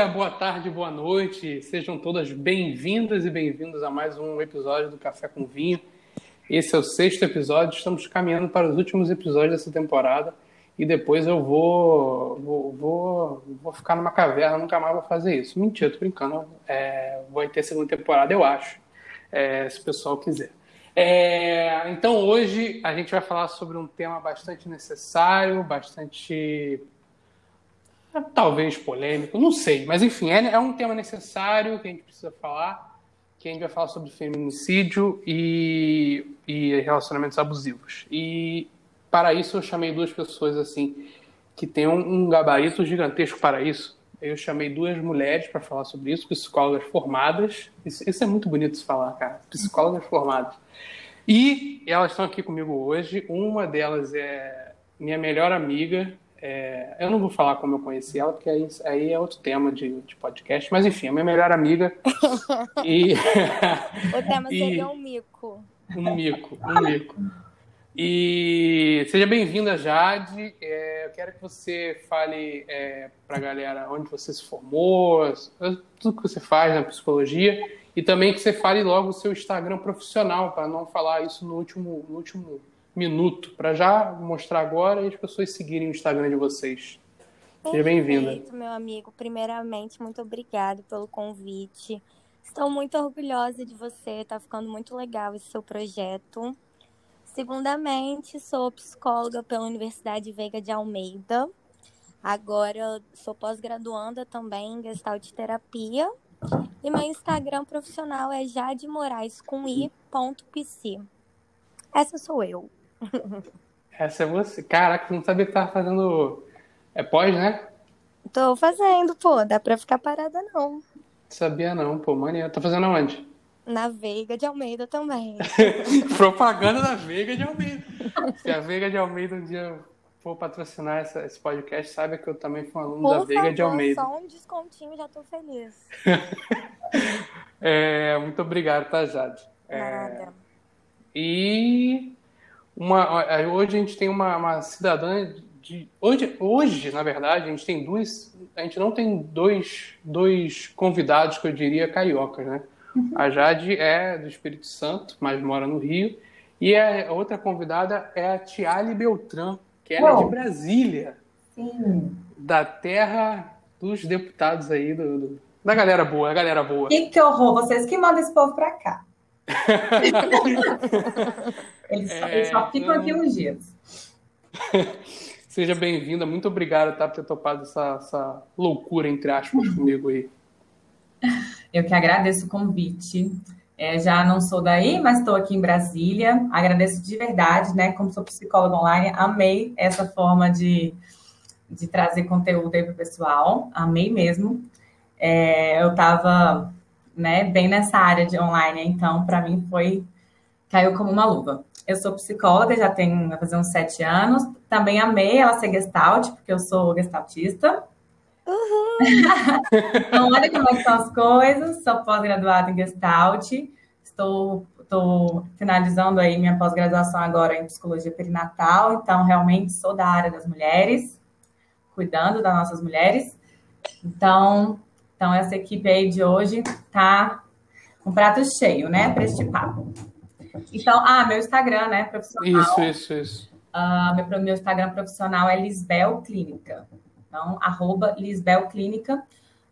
dia, boa tarde, boa noite. Sejam todas bem-vindas e bem-vindos a mais um episódio do Café com Vinho. Esse é o sexto episódio, estamos caminhando para os últimos episódios dessa temporada e depois eu vou vou, vou, vou ficar numa caverna, nunca mais vou fazer isso. Mentira, tô brincando. É, vai ter segunda temporada, eu acho, é, se o pessoal quiser. É, então hoje a gente vai falar sobre um tema bastante necessário, bastante talvez polêmico, não sei, mas enfim, é, é, um tema necessário que a gente precisa falar, que a gente vai falar sobre feminicídio e, e relacionamentos abusivos. E para isso eu chamei duas pessoas assim que têm um, um gabarito gigantesco para isso. Eu chamei duas mulheres para falar sobre isso, psicólogas formadas. Isso, isso é muito bonito de falar, cara. Psicólogas formadas. E elas estão aqui comigo hoje. Uma delas é minha melhor amiga, é, eu não vou falar como eu conheci ela, porque aí, aí é outro tema de, de podcast, mas enfim, a minha melhor amiga. e, o tema seria um mico. Um mico, um mico. E seja bem-vinda, Jade. É, eu quero que você fale é, para a galera onde você se formou, tudo que você faz na psicologia, e também que você fale logo o seu Instagram profissional, para não falar isso no último, no último minuto para já mostrar agora e as pessoas seguirem o Instagram de vocês. Seja bem-vinda. meu amigo. Primeiramente, muito obrigado pelo convite. Estou muito orgulhosa de você, tá ficando muito legal esse seu projeto. Segundamente, sou psicóloga pela Universidade Veiga de Almeida. Agora sou pós-graduanda também em Gestalt Terapia. E meu Instagram profissional é jademorais com i.pc. Essa sou eu. Essa é você. Caraca, não sabia que tava fazendo. É pós, né? Tô fazendo, pô. Dá pra ficar parada, não. Sabia não, pô. Mania. Tá fazendo aonde? Na Veiga de Almeida também. Propaganda da Veiga de Almeida. Se a Veiga de Almeida um dia for patrocinar essa, esse podcast, saiba que eu também fui um aluno Por da Veiga favor, de Almeida. Só um descontinho, já tô feliz. é, muito obrigado, tá, Jade? Nada. É, e uma, hoje a gente tem uma, uma cidadã de, hoje, hoje, na verdade, a gente tem duas. A gente não tem dois, dois convidados que eu diria cariocas, né? Uhum. A Jade é do Espírito Santo, mas mora no Rio. E a outra convidada é a Tiale Beltrán, que é de Brasília. Sim. Da terra dos deputados aí, do, do, da galera boa, a galera boa. Que, que horror, vocês que mandam esse povo pra cá. eles, só, é, eles só ficam aqui uns dias. Seja bem-vinda, muito obrigado tá, por ter topado essa, essa loucura, entre aspas, comigo aí. Eu que agradeço o convite. É, já não sou daí, mas estou aqui em Brasília. Agradeço de verdade, né? Como sou psicóloga online, amei essa forma de, de trazer conteúdo aí para o pessoal. Amei mesmo. É, eu estava né, bem nessa área de online, então para mim foi caiu como uma luva. Eu sou psicóloga, já tenho vai fazer uns sete anos. Também amei ela ser gestalt, porque eu sou gestaltista. Uhum. então, olha como é que são as coisas. Sou pós-graduada em gestalt. Estou, estou finalizando aí minha pós-graduação agora em psicologia perinatal. Então, realmente sou da área das mulheres, cuidando das nossas mulheres. Então, então, essa equipe aí de hoje tá com prato cheio, né, para este papo. Então, ah, meu Instagram, né, profissional. Isso, isso, isso. Uh, meu, meu Instagram profissional é Lisbel Clínica. Então, arroba Lisbel Clínica.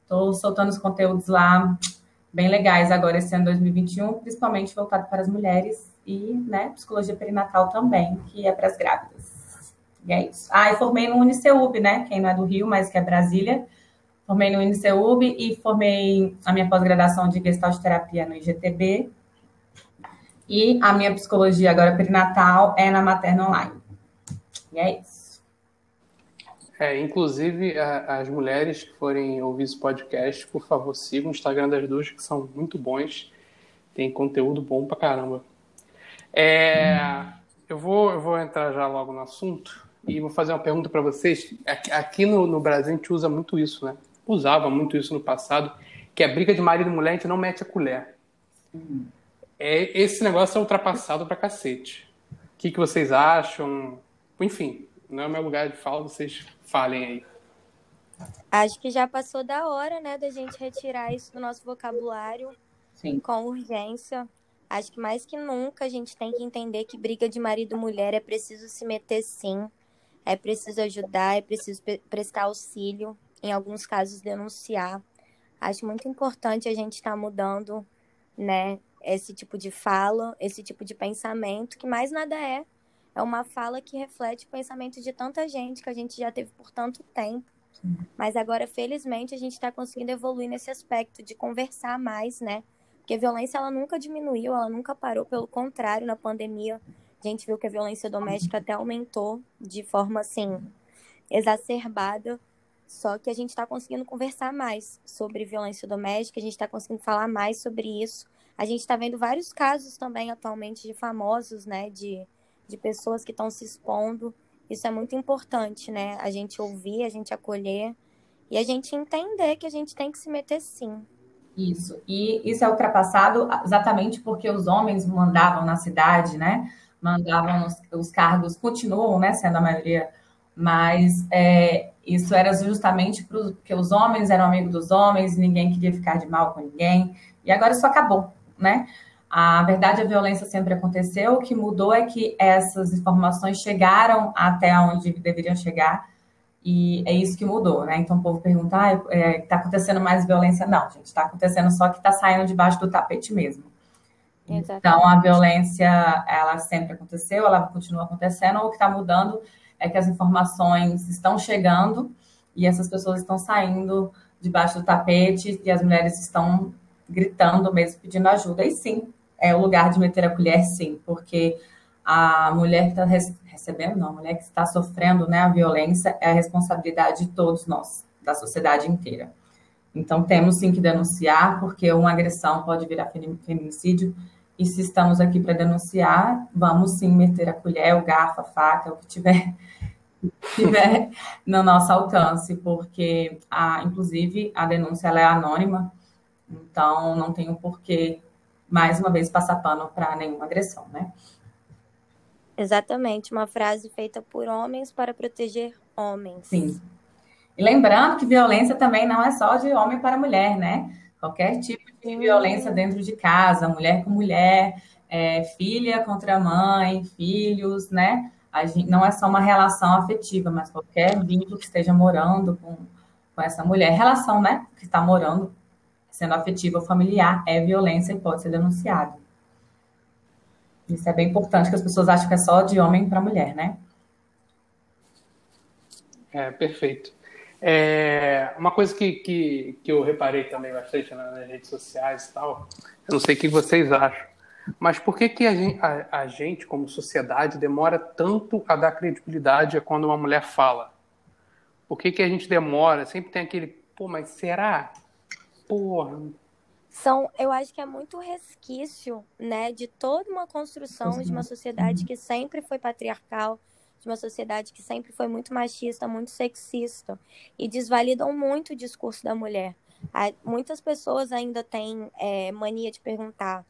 Estou soltando os conteúdos lá bem legais agora esse ano 2021, principalmente voltado para as mulheres e, né, psicologia perinatal também, que é para as grávidas. E é isso. Ah, e formei no Uniceub, né? Quem não é do Rio, mas que é Brasília. Formei no INSEUB e formei a minha pós-graduação de Gestalt Terapia no IGTB. E a minha psicologia agora perinatal é na Materna Online. E é isso. É, inclusive, a, as mulheres que forem ouvir esse podcast, por favor, sigam o Instagram das duas, que são muito bons. Tem conteúdo bom pra caramba. É, eu, vou, eu vou entrar já logo no assunto e vou fazer uma pergunta para vocês. Aqui, aqui no, no Brasil a gente usa muito isso, né? Usava muito isso no passado, que é briga de marido e mulher, a gente não mete a colher. É, esse negócio é ultrapassado pra cacete. O que, que vocês acham? Enfim, não é o meu lugar de fala, vocês falem aí. Acho que já passou da hora, né, da gente retirar isso do nosso vocabulário Sim. com urgência. Acho que mais que nunca a gente tem que entender que briga de marido e mulher é preciso se meter sim, é preciso ajudar, é preciso prestar auxílio, em alguns casos denunciar. Acho muito importante a gente estar tá mudando, né, esse tipo de fala, esse tipo de pensamento, que mais nada é. É uma fala que reflete o pensamento de tanta gente que a gente já teve por tanto tempo. Mas agora, felizmente, a gente está conseguindo evoluir nesse aspecto de conversar mais, né? Porque a violência ela nunca diminuiu, ela nunca parou, pelo contrário, na pandemia a gente viu que a violência doméstica até aumentou de forma assim exacerbada. Só que a gente está conseguindo conversar mais sobre violência doméstica, a gente está conseguindo falar mais sobre isso. A gente está vendo vários casos também atualmente de famosos, né? De, de pessoas que estão se expondo. Isso é muito importante, né? A gente ouvir, a gente acolher e a gente entender que a gente tem que se meter sim. Isso. E isso é ultrapassado exatamente porque os homens mandavam na cidade, né? Mandavam os, os cargos, continuam, né? Sendo a maioria, mas é, isso era justamente porque os homens eram amigos dos homens, ninguém queria ficar de mal com ninguém, e agora isso acabou, né? A verdade, a violência sempre aconteceu, o que mudou é que essas informações chegaram até onde deveriam chegar, e é isso que mudou, né? Então o povo pergunta, ah, é, tá acontecendo mais violência? Não, gente, está acontecendo só que está saindo debaixo do tapete mesmo. Exatamente. Então a violência, ela sempre aconteceu, ela continua acontecendo, o que está mudando é que as informações estão chegando e essas pessoas estão saindo debaixo do tapete e as mulheres estão gritando mesmo, pedindo ajuda. E sim, é o lugar de meter a colher, sim, porque a mulher que está recebendo, não, a mulher que está sofrendo né, a violência é a responsabilidade de todos nós, da sociedade inteira. Então, temos sim que denunciar, porque uma agressão pode virar feminicídio, e se estamos aqui para denunciar, vamos sim meter a colher, o garfo, a faca, o que tiver tiver no nosso alcance, porque, a, inclusive, a denúncia é anônima, então não um porquê, mais uma vez, passar pano para nenhuma agressão, né? Exatamente, uma frase feita por homens para proteger homens. Sim. E lembrando que violência também não é só de homem para mulher, né? Qualquer tipo de violência dentro de casa, mulher com mulher, é, filha contra mãe, filhos, né? Gente, não é só uma relação afetiva, mas qualquer vínculo que esteja morando com, com essa mulher, relação, né, que está morando, sendo afetiva ou familiar, é violência e pode ser denunciado. Isso é bem importante, que as pessoas acham que é só de homem para mulher, né? É, perfeito. É, uma coisa que, que, que eu reparei também bastante nas redes sociais e tal, eu não sei o que vocês acham, mas por que, que a, gente, a, a gente, como sociedade, demora tanto a dar credibilidade a quando uma mulher fala? Por que, que a gente demora? Sempre tem aquele, pô, mas será? Porra. São, eu acho que é muito resquício, né, de toda uma construção de uma sociedade que sempre foi patriarcal, de uma sociedade que sempre foi muito machista, muito sexista e desvalidam muito o discurso da mulher. Muitas pessoas ainda têm é, mania de perguntar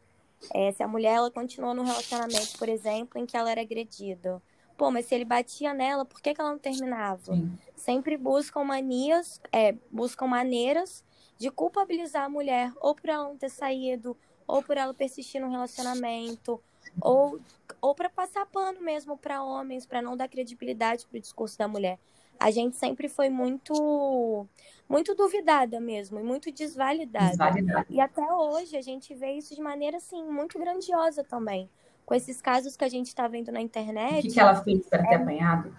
é, se a mulher ela continuou no relacionamento, por exemplo, em que ela era agredida. Pô, mas se ele batia nela, por que, que ela não terminava? Sim. Sempre buscam manias, é, buscam maneiras de culpabilizar a mulher, ou por ela não ter saído, ou por ela persistir no relacionamento, ou, ou para passar pano mesmo para homens, para não dar credibilidade para o discurso da mulher a gente sempre foi muito muito duvidada mesmo e muito desvalidada. desvalidada. E até hoje a gente vê isso de maneira assim muito grandiosa também. Com esses casos que a gente está vendo na internet. O que, que ela fez para ter é... apanhado?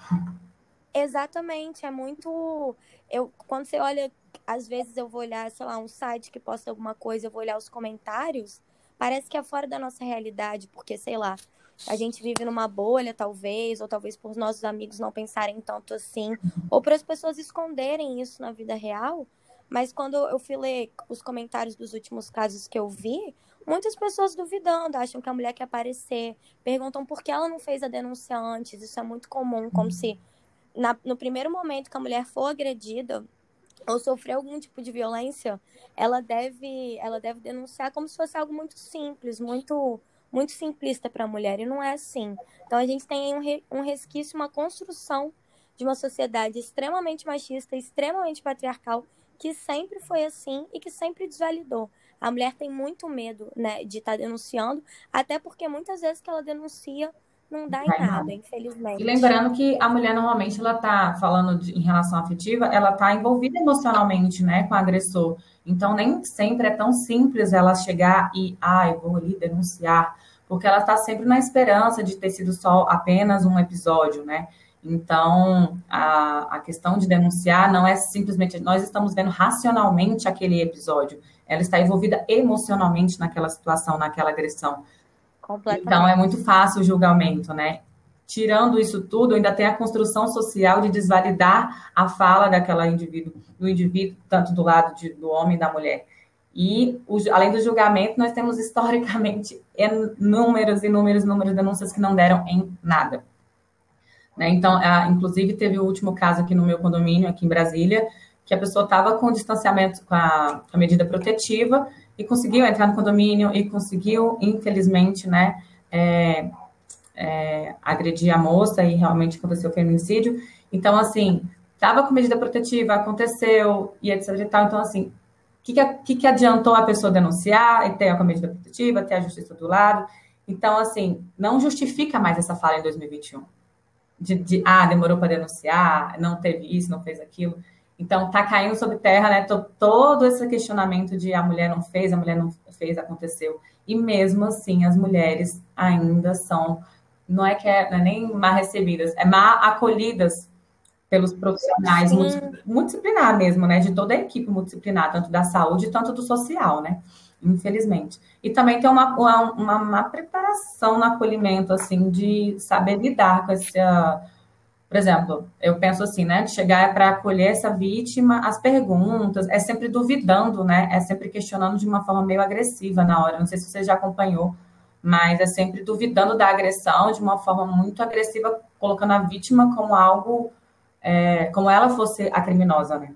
Exatamente, é muito. Eu, quando você olha, às vezes eu vou olhar, sei lá, um site que posta alguma coisa, eu vou olhar os comentários, parece que é fora da nossa realidade, porque, sei lá, a gente vive numa bolha, talvez, ou talvez por nossos amigos não pensarem tanto assim, ou para as pessoas esconderem isso na vida real. Mas quando eu fui ler os comentários dos últimos casos que eu vi, muitas pessoas duvidando, acham que a mulher quer aparecer, perguntam por que ela não fez a denúncia antes. Isso é muito comum, como se na, no primeiro momento que a mulher for agredida ou sofrer algum tipo de violência, ela deve, ela deve denunciar como se fosse algo muito simples, muito muito simplista para a mulher, e não é assim. Então a gente tem um, re, um resquício, uma construção de uma sociedade extremamente machista, extremamente patriarcal, que sempre foi assim e que sempre desvalidou. A mulher tem muito medo né, de estar tá denunciando, até porque muitas vezes que ela denuncia não dá em nada, infelizmente. E lembrando que a mulher normalmente ela tá falando de, em relação afetiva, ela tá envolvida emocionalmente, né, com o agressor. Então nem sempre é tão simples ela chegar e, ai, ah, vou ali denunciar, porque ela está sempre na esperança de ter sido só apenas um episódio, né? Então, a, a questão de denunciar não é simplesmente nós estamos vendo racionalmente aquele episódio, ela está envolvida emocionalmente naquela situação, naquela agressão. Então, é muito fácil o julgamento, né? Tirando isso tudo, ainda tem a construção social de desvalidar a fala daquela indivíduo, do indivíduo, tanto do lado de, do homem e da mulher. E, o, além do julgamento, nós temos historicamente inúmeros, inúmeros, inúmeros denúncias que não deram em nada. Né? Então, a, inclusive, teve o último caso aqui no meu condomínio, aqui em Brasília, que a pessoa estava com distanciamento, com a, com a, medida protetiva, e conseguiu entrar no condomínio e conseguiu, infelizmente, né, é, é, agredir a moça e realmente aconteceu o feminicídio. Então, assim, estava com medida protetiva, aconteceu, e etc e tal. Então, assim, o que, que, que, adiantou a pessoa denunciar e ter a medida protetiva, ter a justiça do lado? Então, assim, não justifica mais essa fala em 2021 de, de ah, demorou para denunciar, não teve isso, não fez aquilo. Então, tá caindo sobre terra, né? Todo esse questionamento de a mulher não fez, a mulher não fez, aconteceu. E mesmo assim, as mulheres ainda são, não é que é, não é nem mal recebidas, é mal acolhidas pelos profissionais multidisciplinar mesmo, né? De toda a equipe multidisciplinar, tanto da saúde, tanto do social, né? infelizmente. E também tem uma, uma, uma, preparação no acolhimento, assim, de saber lidar com esse. Por exemplo, eu penso assim, né? De chegar para acolher essa vítima, as perguntas, é sempre duvidando, né? É sempre questionando de uma forma meio agressiva na hora. Não sei se você já acompanhou, mas é sempre duvidando da agressão de uma forma muito agressiva, colocando a vítima como algo, é, como ela fosse a criminosa, né?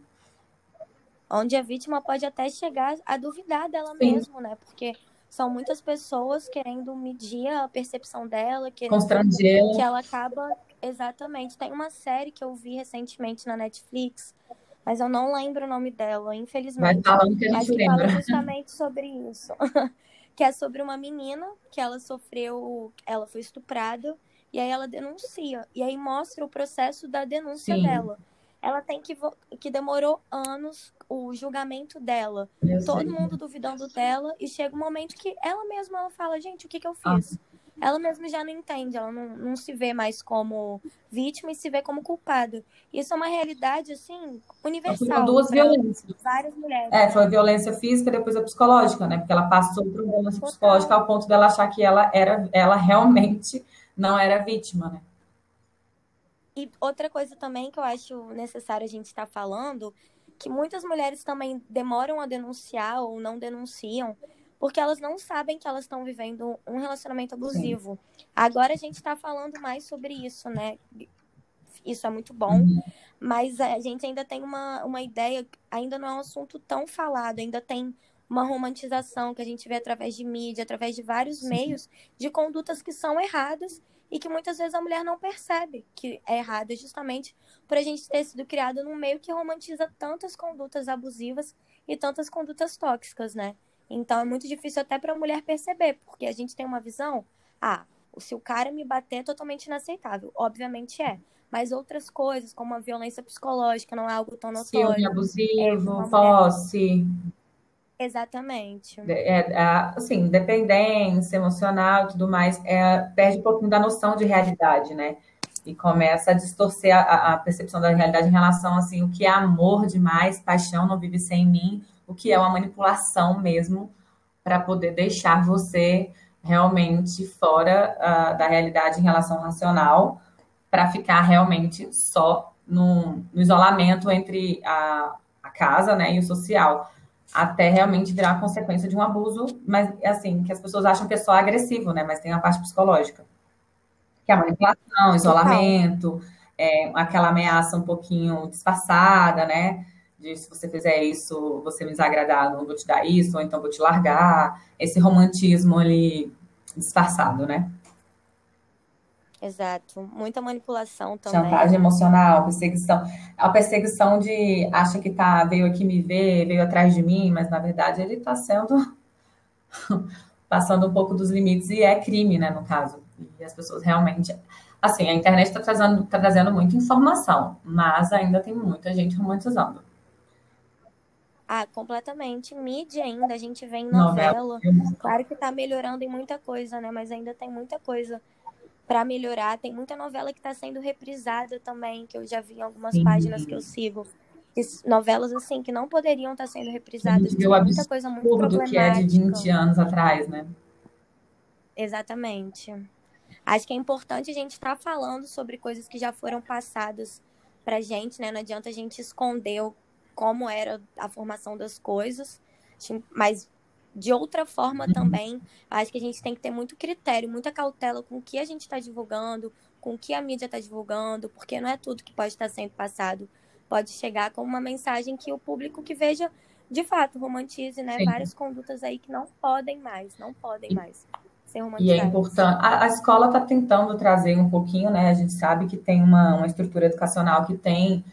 onde a vítima pode até chegar a duvidar dela Sim. mesmo, né? Porque são muitas pessoas querendo medir a percepção dela, querendo que ela acaba exatamente. Tem uma série que eu vi recentemente na Netflix, mas eu não lembro o nome dela, infelizmente. Vai falando que a gente mas fala justamente sobre isso. que é sobre uma menina que ela sofreu, ela foi estuprada e aí ela denuncia e aí mostra o processo da denúncia Sim. dela ela tem que que demorou anos o julgamento dela. Eu Todo sei. mundo duvidando dela e chega um momento que ela mesma ela fala, gente, o que que eu ah. fiz? Ah. Ela mesma já não entende, ela não, não se vê mais como vítima e se vê como culpada. Isso é uma realidade, assim, universal. Foram duas violências. Várias mulheres. É, foi a violência física e depois a psicológica, né? Porque ela passou por violência psicológica ao ponto dela achar que ela era, ela realmente não era vítima, né? E outra coisa também que eu acho necessário a gente estar falando, que muitas mulheres também demoram a denunciar ou não denunciam, porque elas não sabem que elas estão vivendo um relacionamento abusivo. Sim. Agora a gente está falando mais sobre isso, né? Isso é muito bom, uhum. mas a gente ainda tem uma, uma ideia, ainda não é um assunto tão falado, ainda tem uma romantização que a gente vê através de mídia, através de vários Sim. meios, de condutas que são erradas e que muitas vezes a mulher não percebe que é errada, justamente por a gente ter sido criada num meio que romantiza tantas condutas abusivas e tantas condutas tóxicas, né? Então é muito difícil até para a mulher perceber, porque a gente tem uma visão, ah, se o cara me bater é totalmente inaceitável. Obviamente é. Mas outras coisas, como a violência psicológica, não é algo tão notório. Ciúme abusivo, é posse. Exatamente. É, é, assim, dependência emocional e tudo mais, é, perde um pouquinho da noção de realidade, né? E começa a distorcer a, a, percepção da realidade em relação, assim, o que é amor demais, paixão não vive sem mim, o que é uma manipulação mesmo, para poder deixar você realmente fora uh, da realidade em relação racional, para ficar realmente só no, no isolamento entre a, a casa né, e o social até realmente virar a consequência de um abuso, mas assim, que as pessoas acham que é só agressivo, né? Mas tem a parte psicológica, que é a manipulação, isolamento, é, aquela ameaça um pouquinho disfarçada, né? De se você fizer isso, você me desagradar, não vou te dar isso, ou então vou te largar. Esse romantismo ali disfarçado, né? Exato. Muita manipulação também. Chantagem emocional, perseguição. A perseguição de acha que tá, veio aqui me ver, veio atrás de mim, mas na verdade ele está sendo passando um pouco dos limites e é crime, né, no caso. E as pessoas realmente. Assim, a internet está trazendo, tá trazendo muita informação, mas ainda tem muita gente romantizando. Ah, completamente. Mídia ainda, a gente vê em novela. Claro que está melhorando em muita coisa, né? Mas ainda tem muita coisa para melhorar. Tem muita novela que está sendo reprisada também, que eu já vi em algumas Sim. páginas que eu sigo. Novelas assim que não poderiam estar tá sendo reprisadas. Sim, muita coisa muito problemática. que é de 20 anos atrás, né? Exatamente. Acho que é importante a gente estar tá falando sobre coisas que já foram passadas pra gente, né? Não adianta a gente esconder como era a formação das coisas, mas de outra forma também, acho que a gente tem que ter muito critério, muita cautela com o que a gente está divulgando, com o que a mídia está divulgando, porque não é tudo que pode estar sendo passado. Pode chegar com uma mensagem que o público que veja, de fato, romantize, né? Sim. Várias condutas aí que não podem mais, não podem mais ser romantizadas. E é importante. A, a escola está tentando trazer um pouquinho, né? A gente sabe que tem uma, uma estrutura educacional que tem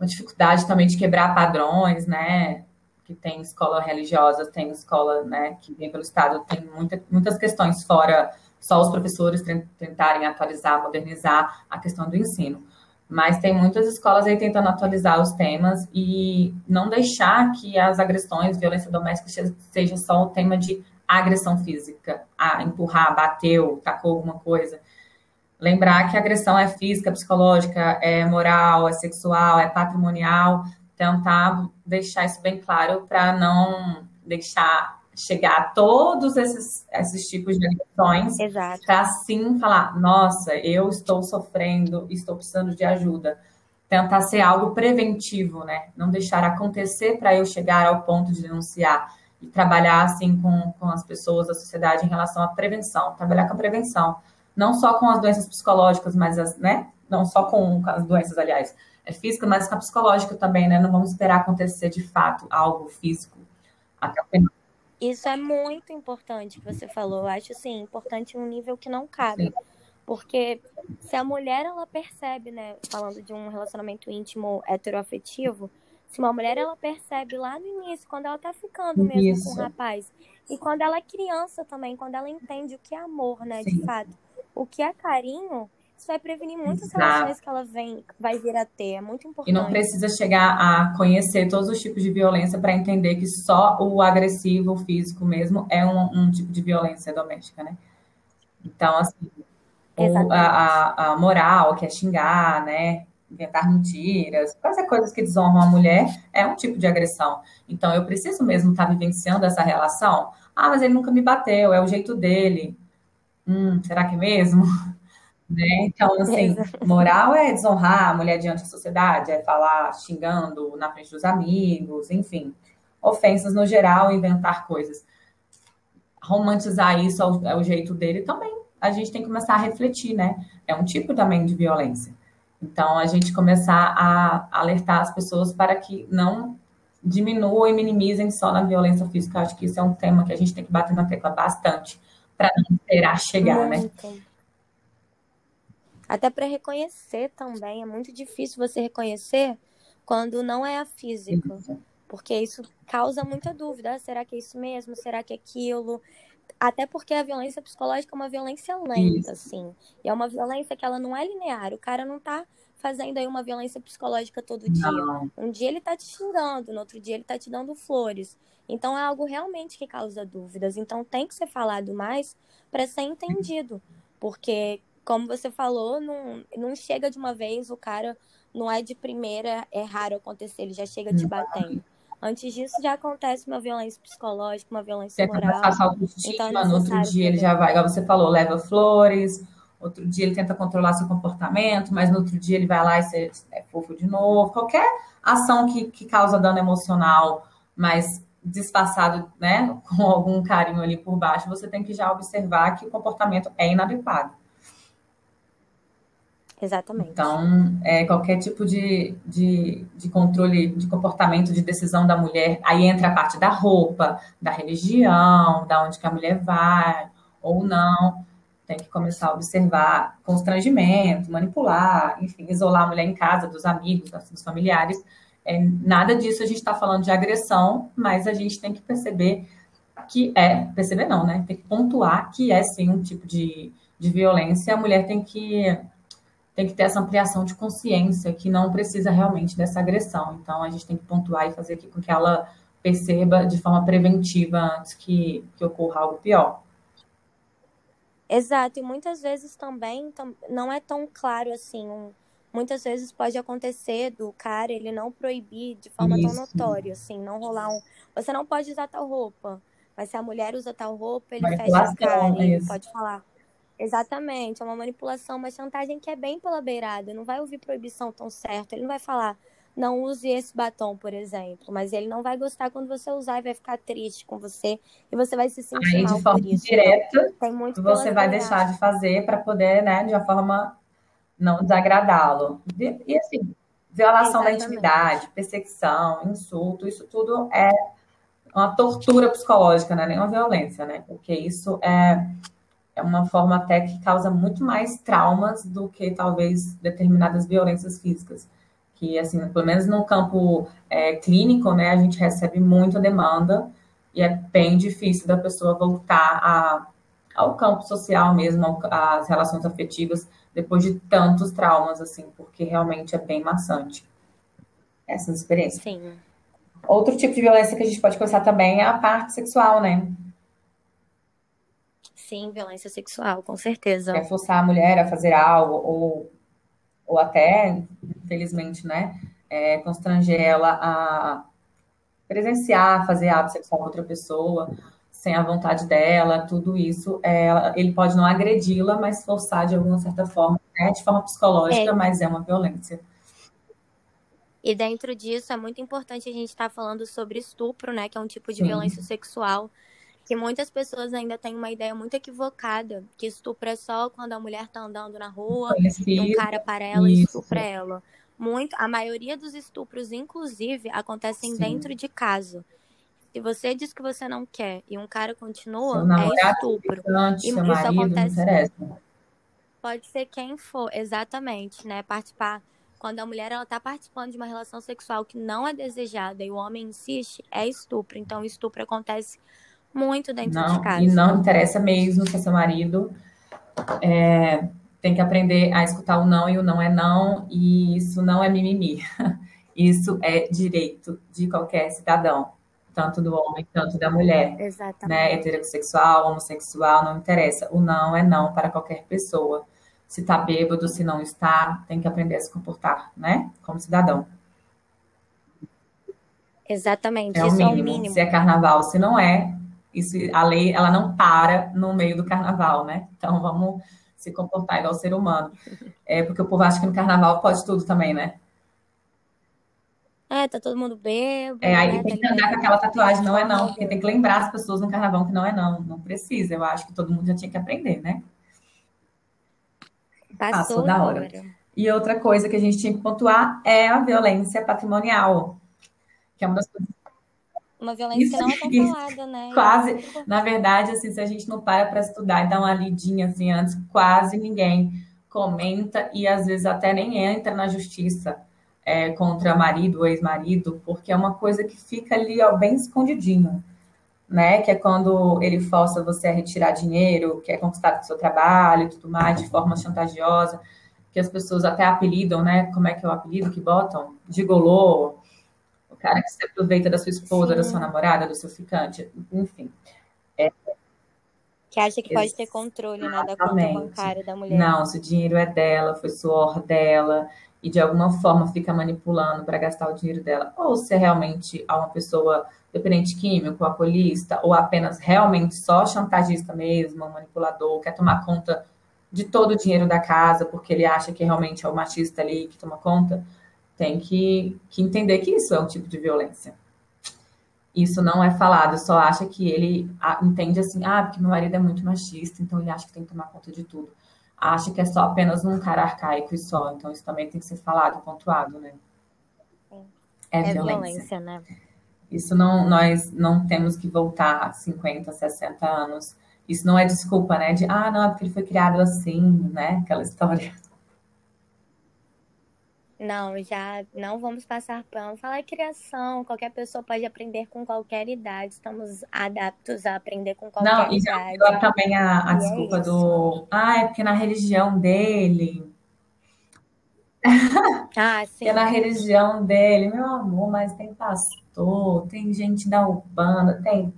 uma dificuldade também de quebrar padrões, né? que tem escola religiosa, tem escola né, que vem pelo Estado, tem muita, muitas questões fora só os professores tentarem atualizar, modernizar a questão do ensino. Mas tem muitas escolas aí tentando atualizar os temas e não deixar que as agressões, violência doméstica seja só o tema de agressão física, a empurrar, bateu, tacou alguma coisa. Lembrar que a agressão é física, psicológica, é moral, é sexual, é patrimonial, tentar deixar isso bem claro para não deixar chegar a todos esses, esses tipos de agressões para sim falar, nossa, eu estou sofrendo, estou precisando de ajuda. Tentar ser algo preventivo, né? Não deixar acontecer para eu chegar ao ponto de denunciar e trabalhar assim com, com as pessoas da sociedade em relação à prevenção, trabalhar com a prevenção, não só com as doenças psicológicas, mas as, né? Não só com as doenças, aliás, é física, mas com a psicológica também, né? Não vamos esperar acontecer de fato algo físico. Isso é muito importante que você falou. Eu acho assim, importante um nível que não cabe. Sim. Porque se a mulher ela percebe, né, falando de um relacionamento íntimo heteroafetivo, se uma mulher ela percebe lá no início, quando ela tá ficando mesmo Isso. com o rapaz, e quando ela é criança também, quando ela entende o que é amor, né, Sim. de fato, o que é carinho, isso vai prevenir muitas Exato. relações que ela vem, vai vir a ter. É muito importante. E não precisa chegar a conhecer todos os tipos de violência para entender que só o agressivo, físico mesmo, é um, um tipo de violência doméstica, né? Então, assim, o, a, a, moral, que é xingar, né? Inventar mentiras, fazer coisas que desonram a mulher, é um tipo de agressão. Então, eu preciso mesmo estar tá vivenciando essa relação. Ah, mas ele nunca me bateu, é o jeito dele. Hum, será que é mesmo? Né? Então, assim, moral é desonrar a mulher diante da sociedade, é falar xingando na frente dos amigos, enfim, ofensas no geral, inventar coisas. Romantizar isso é o jeito dele também. A gente tem que começar a refletir, né? É um tipo também de violência. Então, a gente começar a alertar as pessoas para que não diminuam e minimizem só na violência física. acho que isso é um tema que a gente tem que bater na tecla bastante para não esperar chegar, né? Muito. né? Até para reconhecer também, é muito difícil você reconhecer quando não é a física. Porque isso causa muita dúvida. Ah, será que é isso mesmo? Será que é aquilo? Até porque a violência psicológica é uma violência lenta, isso. assim. E é uma violência que ela não é linear. O cara não tá fazendo aí uma violência psicológica todo dia. Não. Um dia ele tá te xingando, no outro dia ele tá te dando flores. Então é algo realmente que causa dúvidas. Então tem que ser falado mais para ser entendido. Porque como você falou, não, não chega de uma vez, o cara não é de primeira, é raro acontecer, ele já chega te batendo. Antes disso, já acontece uma violência psicológica, uma violência tenta moral. Passar autoestima, então, é no outro dia ele já vai, igual você falou, leva flores, outro dia ele tenta controlar seu comportamento, mas no outro dia ele vai lá e é fofo de novo. Qualquer ação que, que causa dano emocional, mas disfarçado, né, com algum carinho ali por baixo, você tem que já observar que o comportamento é inadequado. Exatamente. Então, é, qualquer tipo de, de, de, controle de comportamento, de decisão da mulher, aí entra a parte da roupa, da religião, da onde que a mulher vai ou não. Tem que começar a observar constrangimento, manipular, enfim, isolar a mulher em casa, dos amigos, dos familiares. É, nada disso a gente está falando de agressão, mas a gente tem que perceber que é, perceber não, né? Tem que pontuar que é sim um tipo de, de violência. A mulher tem que tem que ter essa ampliação de consciência que não precisa realmente dessa agressão. Então a gente tem que pontuar e fazer com que ela perceba de forma preventiva antes que, que ocorra algo pior. Exato, e muitas vezes também não é tão claro assim. Muitas vezes pode acontecer do cara ele não proibir de forma Isso. tão notória, assim, não rolar um. Você não pode usar tal roupa, mas se a mulher usa tal roupa, ele fecha a cara, ele pode falar. Exatamente, é uma manipulação, uma chantagem que é bem pela beirada, não vai ouvir proibição tão certo, ele não vai falar, não use esse batom, por exemplo. Mas ele não vai gostar quando você usar e vai ficar triste com você e você vai se sentir Aí, mal de forma direta, você vai deixar de fazer para poder, né, de uma forma não desagradá-lo. E assim, violação Exatamente. da intimidade, perseguição, insulto, isso tudo é uma tortura psicológica, não é nem uma violência, né? Porque isso é, é uma forma até que causa muito mais traumas do que talvez determinadas violências físicas que, assim, pelo menos no campo é, clínico, né, a gente recebe muita demanda e é bem difícil da pessoa voltar a, ao campo social mesmo, às relações afetivas, depois de tantos traumas, assim, porque realmente é bem maçante essas experiências. Sim. Outro tipo de violência que a gente pode começar também é a parte sexual, né? Sim, violência sexual, com certeza. É forçar a mulher a fazer algo, ou ou até, infelizmente, né, é, constranger ela a presenciar, fazer ato sexual com outra pessoa, sem a vontade dela, tudo isso, é, ele pode não agredi-la, mas forçar de alguma certa forma, né, de forma psicológica, é. mas é uma violência. E dentro disso é muito importante a gente estar tá falando sobre estupro, né, que é um tipo de Sim. violência sexual que muitas pessoas ainda têm uma ideia muito equivocada, que estupro é só quando a mulher tá andando na rua, e um cara para ela e estupra ela. Muito, a maioria dos estupros, inclusive, acontecem Sim. dentro de casa. Se você diz que você não quer e um cara continua, é estupro. e isso marido, acontece. Pode ser quem for, exatamente, né? Participar quando a mulher ela tá participando de uma relação sexual que não é desejada e o homem insiste, é estupro. Então, estupro acontece muito dentro não, de casa. E não interessa mesmo se é seu marido. É, tem que aprender a escutar o não e o não é não, e isso não é mimimi. Isso é direito de qualquer cidadão, tanto do homem quanto da mulher. Exatamente. Né? Heterossexual, homossexual, não interessa. O não é não para qualquer pessoa. Se está bêbado, se não está, tem que aprender a se comportar, né? Como cidadão. Exatamente, é isso é o mínimo. Se é carnaval, se não é, isso, a lei ela não para no meio do carnaval, né? Então vamos se comportar igual ser humano. É porque o povo acha que no carnaval pode tudo também, né? É, tá todo mundo bêbado. É, aí né? tem que andar com aquela tatuagem, não é não, porque tem que lembrar as pessoas no carnaval que não é não, não precisa. Eu acho que todo mundo já tinha que aprender, né? Passou, Passou da hora. hora. E outra coisa que a gente tinha que pontuar é a violência patrimonial, que é uma das coisas uma violência isso, que não é falada, né? Quase, é na verdade, assim, se a gente não para para estudar e dar uma lidinha assim antes, quase ninguém comenta e às vezes até nem entra na justiça é, contra marido ou ex-marido, porque é uma coisa que fica ali ó, bem escondidinho, né? Que é quando ele força você a retirar dinheiro, que é conquistado com seu trabalho e tudo mais, de forma chantagiosa, que as pessoas até apelidam, né? Como é que é o apelido que botam? Gigolô, cara que se aproveita da sua esposa, Sim. da sua namorada, do seu ficante, enfim. É, que acha que pode ter controle né, da conta bancária da mulher. Não, se o dinheiro é dela, foi suor dela, e de alguma forma fica manipulando para gastar o dinheiro dela, ou se é realmente uma pessoa dependente químico, alcoolista, ou apenas realmente só chantagista mesmo, manipulador, quer tomar conta de todo o dinheiro da casa, porque ele acha que realmente é o machista ali que toma conta, tem que, que entender que isso é um tipo de violência. Isso não é falado, só acha que ele entende assim, ah, porque meu marido é muito machista, então ele acha que tem que tomar conta de tudo. Acha que é só apenas um cara arcaico e só, então isso também tem que ser falado, pontuado, né? É, é violência. violência, né? Isso não, nós não temos que voltar 50, 60 anos isso não é desculpa, né? De, ah, não, é porque ele foi criado assim, né? Aquela história. Não, já não vamos passar pano. Falar criação, qualquer pessoa pode aprender com qualquer idade. Estamos adaptos a aprender com qualquer não, idade. Não, e também a, a é desculpa é do... Ah, é porque na religião dele... Ah, sim. é na religião dele, meu amor, mas tem pastor, tem gente da Urbana, tem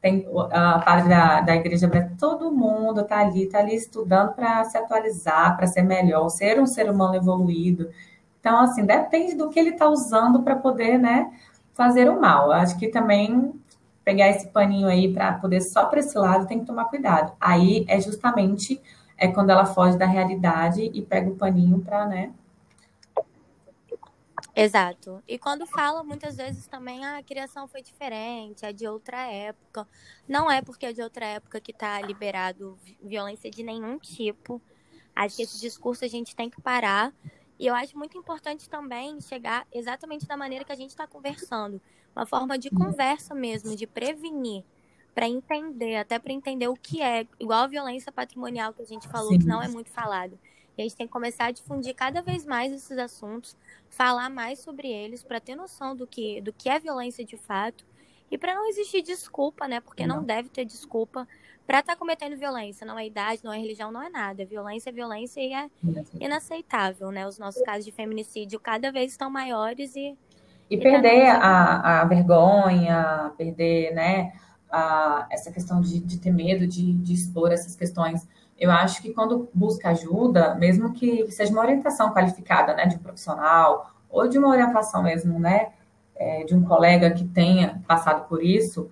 tem a padre da, da igreja todo mundo está ali, está ali estudando para se atualizar, para ser melhor, ser um ser humano evoluído. Então, assim, depende do que ele está usando para poder, né, fazer o mal. acho que também pegar esse paninho aí para poder só para esse lado tem que tomar cuidado. Aí é justamente é quando ela foge da realidade e pega o paninho para, né, Exato. E quando fala, muitas vezes também ah, a criação foi diferente, é de outra época. Não é porque é de outra época que está liberado violência de nenhum tipo. Acho que esse discurso a gente tem que parar. E eu acho muito importante também chegar exatamente da maneira que a gente está conversando. Uma forma de conversa mesmo, de prevenir, para entender, até para entender o que é, igual a violência patrimonial que a gente falou, Sim. que não é muito falado. E a gente tem que começar a difundir cada vez mais esses assuntos, falar mais sobre eles, para ter noção do que, do que é violência de fato. E para não existir desculpa, né? Porque não, não deve ter desculpa para estar tá cometendo violência. Não é idade, não é religião, não é nada. Violência é violência e é inaceitável, né? Os nossos casos de feminicídio cada vez estão maiores e. E, e perder a, a vergonha, perder, né? A, essa questão de, de ter medo de, de expor essas questões eu acho que quando busca ajuda, mesmo que seja uma orientação qualificada, né, de um profissional, ou de uma orientação mesmo, né, é, de um colega que tenha passado por isso,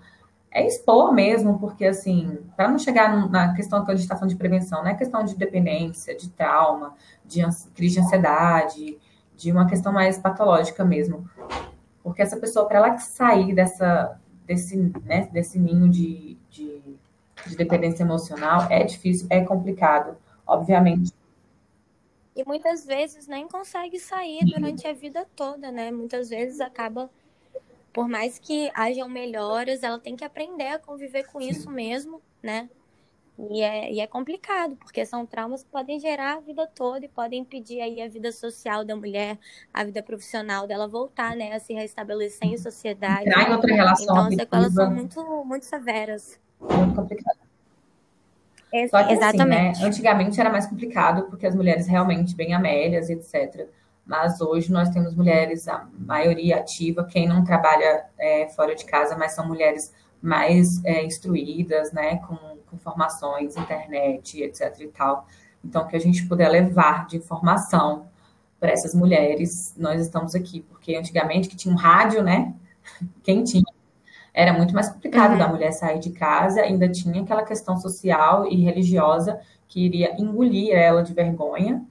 é expor mesmo, porque assim, para não chegar na questão que a gente está falando de prevenção, né, questão de dependência, de trauma, de crise de ansiedade, de uma questão mais patológica mesmo. Porque essa pessoa, para ela sair dessa, desse, né, desse ninho de, de de dependência emocional é difícil, é complicado, obviamente. E muitas vezes nem consegue sair durante a vida toda, né? Muitas vezes acaba, por mais que hajam melhoras, ela tem que aprender a conviver com isso mesmo, né? E é, e é complicado, porque são traumas que podem gerar a vida toda e podem impedir aí a vida social da mulher, a vida profissional dela voltar, né, a se restabelecer em sociedade. Entrar em outra relação então, as sequelas são muito, muito severas muito complicado. Só que, Exatamente. Assim, né, antigamente era mais complicado, porque as mulheres realmente bem amélias, etc. Mas hoje nós temos mulheres, a maioria ativa, quem não trabalha é, fora de casa, mas são mulheres mais é, instruídas, né, com, com formações, internet, etc e tal. Então, que a gente puder levar de informação para essas mulheres, nós estamos aqui, porque antigamente que tinha um rádio, né, quem tinha era muito mais complicado uhum. da mulher sair de casa, ainda tinha aquela questão social e religiosa que iria engolir ela de vergonha.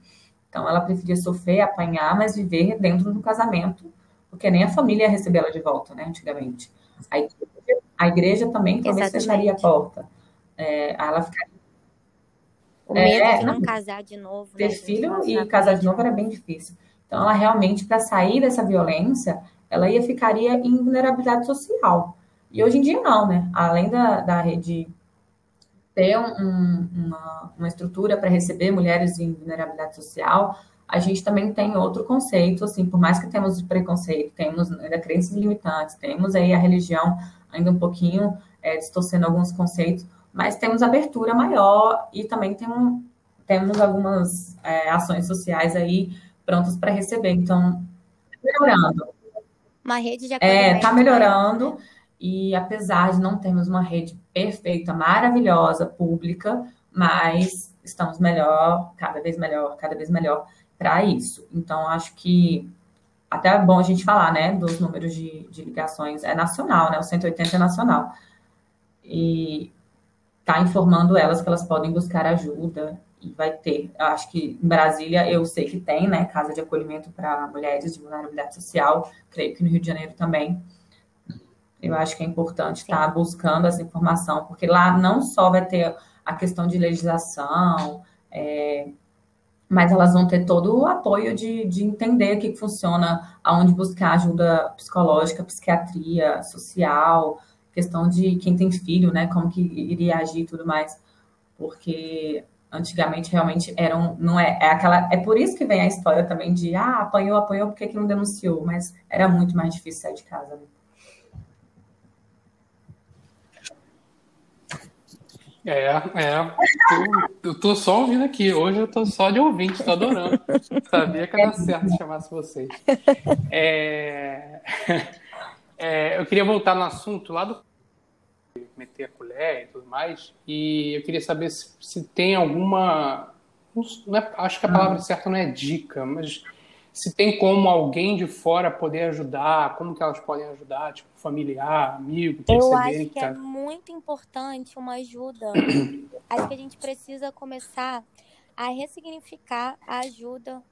Então, ela preferia sofrer, apanhar, mas viver dentro do casamento, porque nem a família ia receber ela de volta, né, antigamente. A igreja, a igreja também talvez Exatamente. fecharia a porta. É, ela ficaria. O medo é, de não casar de novo. Ter né, filho e casar de novo era bem difícil. Então, ela realmente, para sair dessa violência, ela ia ficaria em vulnerabilidade social. E hoje em dia não, né? Além da, da rede ter um, uma, uma estrutura para receber mulheres em vulnerabilidade social, a gente também tem outro conceito, assim, por mais que temos preconceito, temos ainda crenças limitantes, temos aí a religião ainda um pouquinho é, distorcendo alguns conceitos, mas temos abertura maior e também tem um, temos algumas é, ações sociais aí prontas para receber. Então, melhorando. Uma rede de É, tá melhorando. E apesar de não termos uma rede perfeita, maravilhosa, pública, mas estamos melhor, cada vez melhor, cada vez melhor para isso. Então, acho que até é bom a gente falar, né, dos números de, de ligações. É nacional, né? O 180 é nacional. E tá informando elas que elas podem buscar ajuda e vai ter. Eu acho que em Brasília eu sei que tem, né, casa de acolhimento para mulheres de vulnerabilidade social. Creio que no Rio de Janeiro também. Eu acho que é importante estar tá buscando essa informação, porque lá não só vai ter a questão de legislação, é, mas elas vão ter todo o apoio de, de entender o que funciona, aonde buscar ajuda psicológica, psiquiatria, social, questão de quem tem filho, né, como que iria agir e tudo mais. porque antigamente realmente eram, não é, é aquela, é por isso que vem a história também de, ah, apanhou, apanhou, por que, que não denunciou? Mas era muito mais difícil sair de casa. Né? É, é. Eu tô só ouvindo aqui. Hoje eu tô só de ouvinte, tô adorando. Sabia que era certo se chamasse vocês. É, é, eu queria voltar no assunto lá do meter a colher e tudo mais. E eu queria saber se, se tem alguma. Não é, acho que a palavra certa não é dica, mas se tem como alguém de fora poder ajudar, como que elas podem ajudar, tipo familiar, amigo, Eu acho que é muito importante uma ajuda. acho que a gente precisa começar a ressignificar a ajuda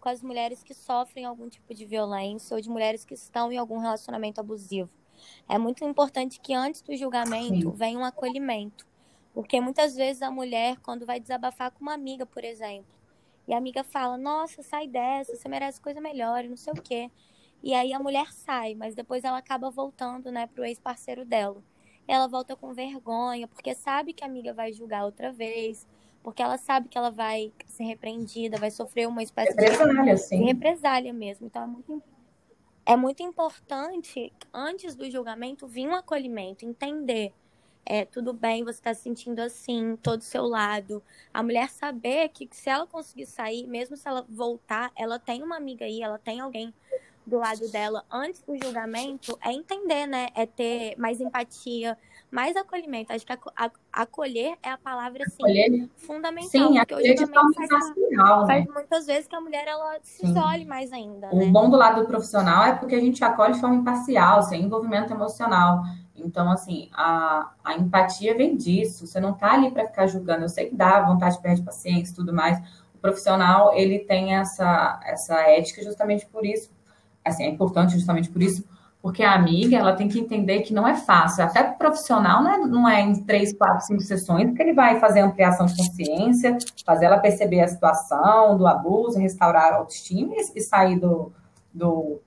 com as mulheres que sofrem algum tipo de violência ou de mulheres que estão em algum relacionamento abusivo. É muito importante que antes do julgamento Sim. venha um acolhimento. Porque muitas vezes a mulher, quando vai desabafar com uma amiga, por exemplo, e a amiga fala: Nossa, sai dessa, você merece coisa melhor e não sei o quê. E aí a mulher sai, mas depois ela acaba voltando, né, pro ex-parceiro dela. E ela volta com vergonha, porque sabe que a amiga vai julgar outra vez, porque ela sabe que ela vai ser repreendida, vai sofrer uma espécie represália, de, sim. represália mesmo. Então é muito, é muito importante, antes do julgamento, vir um acolhimento, entender é, tudo bem, você está se sentindo assim, todo seu lado. A mulher saber que se ela conseguir sair, mesmo se ela voltar, ela tem uma amiga aí, ela tem alguém do lado dela antes do julgamento, é entender, né? É ter mais empatia, mais acolhimento. Acho que acolher é a palavra assim, acolher. fundamental. Sim, acolher de forma faz, racional, faz né? muitas vezes que a mulher ela se isole mais ainda. O né? bom do lado do profissional é porque a gente acolhe de forma imparcial, sem envolvimento emocional. Então, assim, a, a empatia vem disso. Você não está ali para ficar julgando. Eu sei que dá vontade, perde paciência e tudo mais. O profissional, ele tem essa, essa ética justamente por isso. Assim, é importante justamente por isso, porque a amiga, ela tem que entender que não é fácil. Até o profissional não é, não é em três, quatro, cinco sessões que ele vai fazer ampliação de consciência, fazer ela perceber a situação do abuso, restaurar a autoestima e, e sair do, do,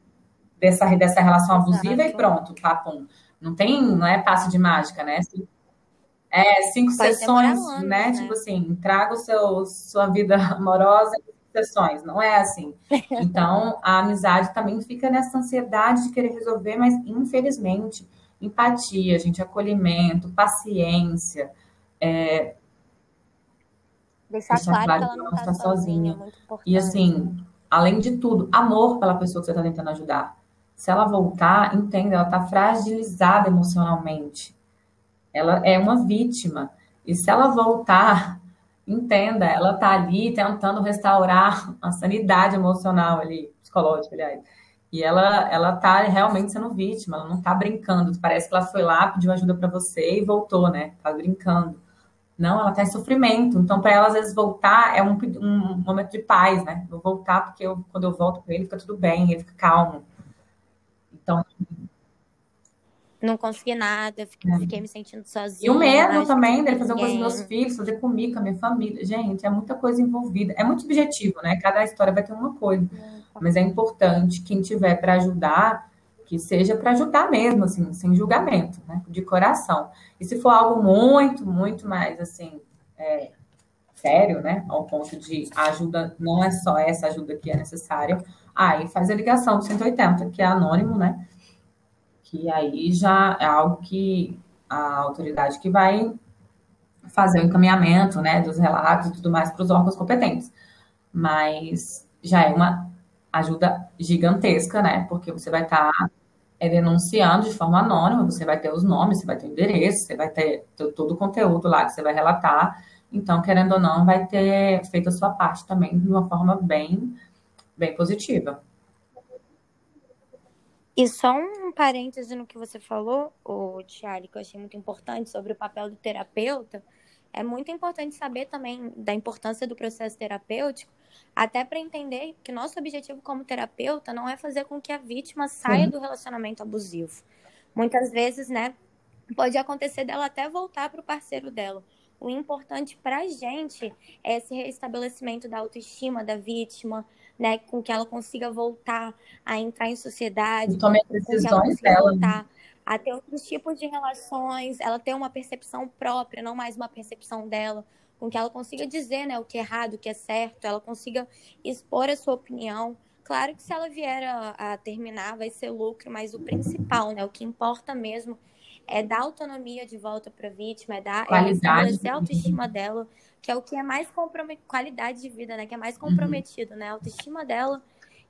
dessa, dessa relação abusiva e pronto, papum. Não tem, não é passe de mágica, né? É, cinco Pode sessões, anos, né? né? Tipo assim, traga o seu, sua vida amorosa sessões. Não é assim. Então, a amizade também fica nessa ansiedade de querer resolver, mas infelizmente, empatia, gente, acolhimento, paciência. É, deixar, deixar claro, que ela não está sozinha. sozinha. É e assim, além de tudo, amor pela pessoa que você está tentando ajudar se ela voltar, entenda, ela está fragilizada emocionalmente. Ela é uma vítima. E se ela voltar, entenda, ela está ali tentando restaurar a sanidade emocional ali, psicológica, aliás. E ela ela está realmente sendo vítima, ela não está brincando. Parece que ela foi lá, pediu ajuda para você e voltou, né? Tá brincando. Não, ela está em sofrimento. Então, para ela, às vezes, voltar é um, um momento de paz, né? Vou voltar porque eu, quando eu volto com ele, fica tudo bem, ele fica calmo. Então. Não consegui nada, fiquei, é. fiquei me sentindo sozinha. E o medo também dele fazer coisa com meus filhos, fazer comigo, com a minha família. Gente, é muita coisa envolvida. É muito objetivo, né? Cada história vai ter uma coisa. Mas é importante, quem tiver para ajudar, que seja para ajudar mesmo, assim, sem julgamento, né? De coração. E se for algo muito, muito mais, assim, é, sério, né? Ao ponto de ajuda, não é só essa ajuda que é necessária, Aí faz a ligação do 180, que é anônimo, né? Que aí já é algo que a autoridade que vai fazer o encaminhamento, né, dos relatos e tudo mais para os órgãos competentes. Mas já é uma ajuda gigantesca, né? Porque você vai estar tá, é, denunciando de forma anônima, você vai ter os nomes, você vai ter o endereço, você vai ter todo o conteúdo lá que você vai relatar. Então, querendo ou não, vai ter feito a sua parte também de uma forma bem bem positiva. E só um parêntese no que você falou, o Tiari, que eu achei muito importante sobre o papel do terapeuta. É muito importante saber também da importância do processo terapêutico, até para entender que nosso objetivo como terapeuta não é fazer com que a vítima saia Sim. do relacionamento abusivo. Muitas vezes, né, pode acontecer dela até voltar para o parceiro dela. O importante para a gente é esse restabelecimento da autoestima da vítima, né, com que ela consiga voltar a entrar em sociedade, tome decisões dela, voltar a ter outros tipos de relações, ela ter uma percepção própria, não mais uma percepção dela, com que ela consiga dizer né, o que é errado, o que é certo, ela consiga expor a sua opinião. Claro que se ela vier a, a terminar, vai ser lucro, mas o principal, né, o que importa mesmo é dar autonomia de volta para a vítima, é dar é estabelecer a autoestima dela, que é o que é mais comprometido, qualidade de vida, né? Que é mais uhum. comprometido, uhum. né? A autoestima dela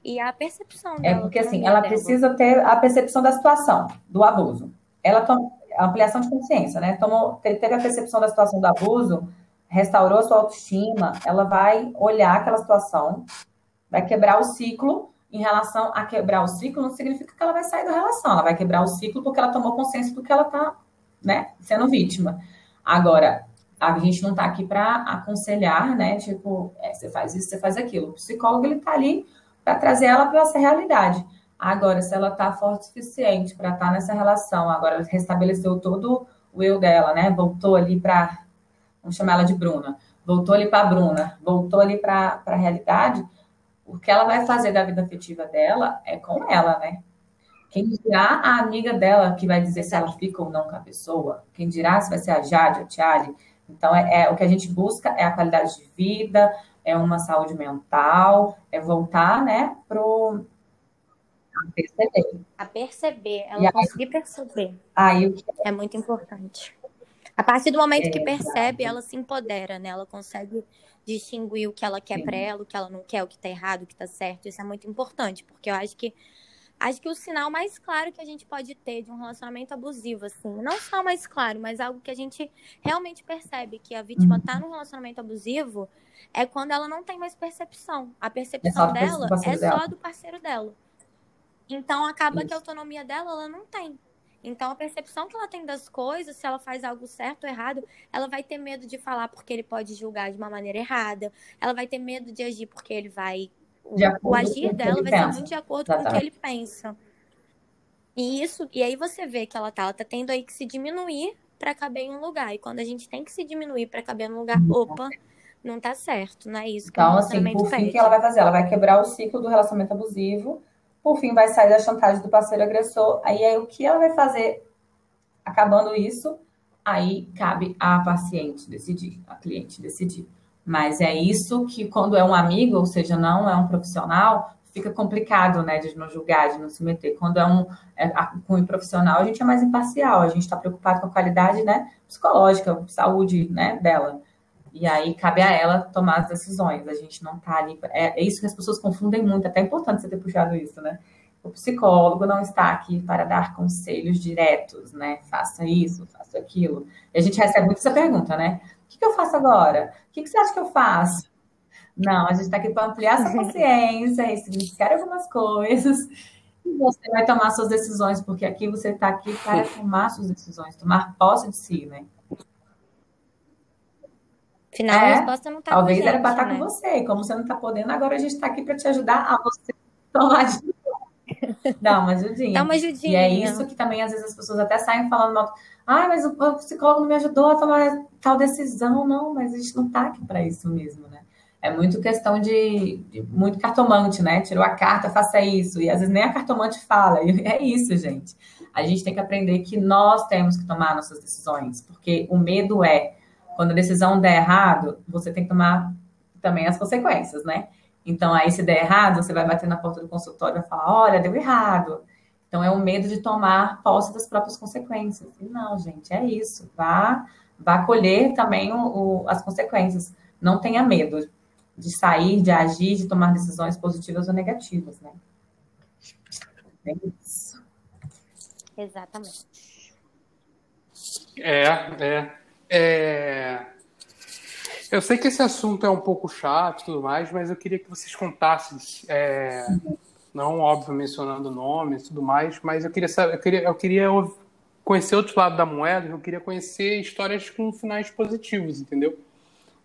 e a percepção é dela. É porque assim, ela dela. precisa ter a percepção da situação, do abuso. Ela toma ampliação de consciência, né? Tomou, teve a percepção da situação do abuso, restaurou a sua autoestima, ela vai olhar aquela situação, vai quebrar o ciclo. Em relação a quebrar o ciclo, não significa que ela vai sair da relação, ela vai quebrar o ciclo porque ela tomou consciência do que ela está né, sendo vítima. Agora, a gente não está aqui para aconselhar, né? Tipo, é, você faz isso, você faz aquilo. O psicólogo, ele está ali para trazer ela para essa realidade. Agora, se ela está forte o suficiente para estar tá nessa relação, agora restabeleceu todo o eu dela, né? Voltou ali para, vamos chamar ela de Bruna, voltou ali para Bruna, voltou ali para a realidade, o que ela vai fazer da vida afetiva dela é com ela, né? Quem dirá a amiga dela que vai dizer se ela fica ou não com a pessoa? Quem dirá se vai ser a Jade, a Tiali? Então, é, é, o que a gente busca é a qualidade de vida, é uma saúde mental, é voltar, né, pro a perceber. A perceber, ela aí, conseguir perceber. Aí, é muito importante. A partir do momento é, que percebe, ela se empodera, né? Ela consegue distinguir o que ela quer para ela, o que ela não quer, o que tá errado, o que tá certo. Isso é muito importante, porque eu acho que acho que o sinal mais claro que a gente pode ter de um relacionamento abusivo, assim, não só mais claro, mas algo que a gente realmente percebe que a vítima está num relacionamento abusivo, é quando ela não tem mais percepção. A percepção é dela é só do parceiro dela. Então acaba Isso. que a autonomia dela ela não tem. Então a percepção que ela tem das coisas, se ela faz algo certo ou errado, ela vai ter medo de falar porque ele pode julgar de uma maneira errada. Ela vai ter medo de agir porque ele vai o agir dela vai pensa. ser muito de acordo com o que ele pensa. E isso, e aí você vê que ela tá, ela tá tendo aí que se diminuir para caber em um lugar. E quando a gente tem que se diminuir para caber em um lugar, opa, não tá certo, não é isso que então, assim, por fim, o que ela vai fazer? Ela vai quebrar o ciclo do relacionamento abusivo, por fim, vai sair da chantagem do parceiro agressor. Aí, aí o que ela vai fazer acabando isso? Aí cabe a paciente decidir, a cliente decidir. Mas é isso que, quando é um amigo, ou seja, não é um profissional, fica complicado, né, de não julgar, de não se meter. Quando é um é, com um profissional, a gente é mais imparcial, a gente está preocupado com a qualidade, né, psicológica, saúde, né, dela. E aí cabe a ela tomar as decisões. A gente não está ali. É, é, isso que as pessoas confundem muito. É até importante você ter puxado isso, né? O psicólogo não está aqui para dar conselhos diretos, né? Faça isso, faça aquilo. E a gente recebe muito essa pergunta, né? que, que eu faço agora? O que, que você acha que eu faço? Não, a gente está aqui para ampliar sua consciência, ressignificar algumas coisas. E você vai tomar suas decisões, porque aqui você está aqui para tomar suas decisões, tomar posse de si, né? Afinal, é, a resposta não está Talvez gente, era para estar tá né? com você. E como você não está podendo, agora a gente está aqui para te ajudar a você tomar de Dá uma ajudinha. Dá uma ajudinha. E é isso que também, às vezes, as pessoas até saem falando mal. Ah, mas o, psicólogo não me ajudou a tomar tal decisão. Não, mas a gente não tá aqui para isso mesmo, né? É muito questão de, de, muito cartomante, né? Tirou a carta, faça isso. E às vezes nem a cartomante fala. E é isso, gente. A gente tem que aprender que nós temos que tomar nossas decisões, porque o medo é quando a decisão der errado, você tem que tomar também as consequências, né? Então, aí, se der errado, você vai bater na porta do consultório e vai falar: olha, deu errado. Então, é o medo de tomar posse das próprias consequências. E não, gente, é isso. Vá, vá colher também o, o, as consequências. Não tenha medo de sair, de agir, de tomar decisões positivas ou negativas, né? É isso. Exatamente. É, é. É... Eu sei que esse assunto é um pouco chato e tudo mais, mas eu queria que vocês contassem, é, não óbvio mencionando nomes e tudo mais, mas eu queria saber, eu queria, eu queria conhecer outro lado da moeda, eu queria conhecer histórias com finais positivos, entendeu?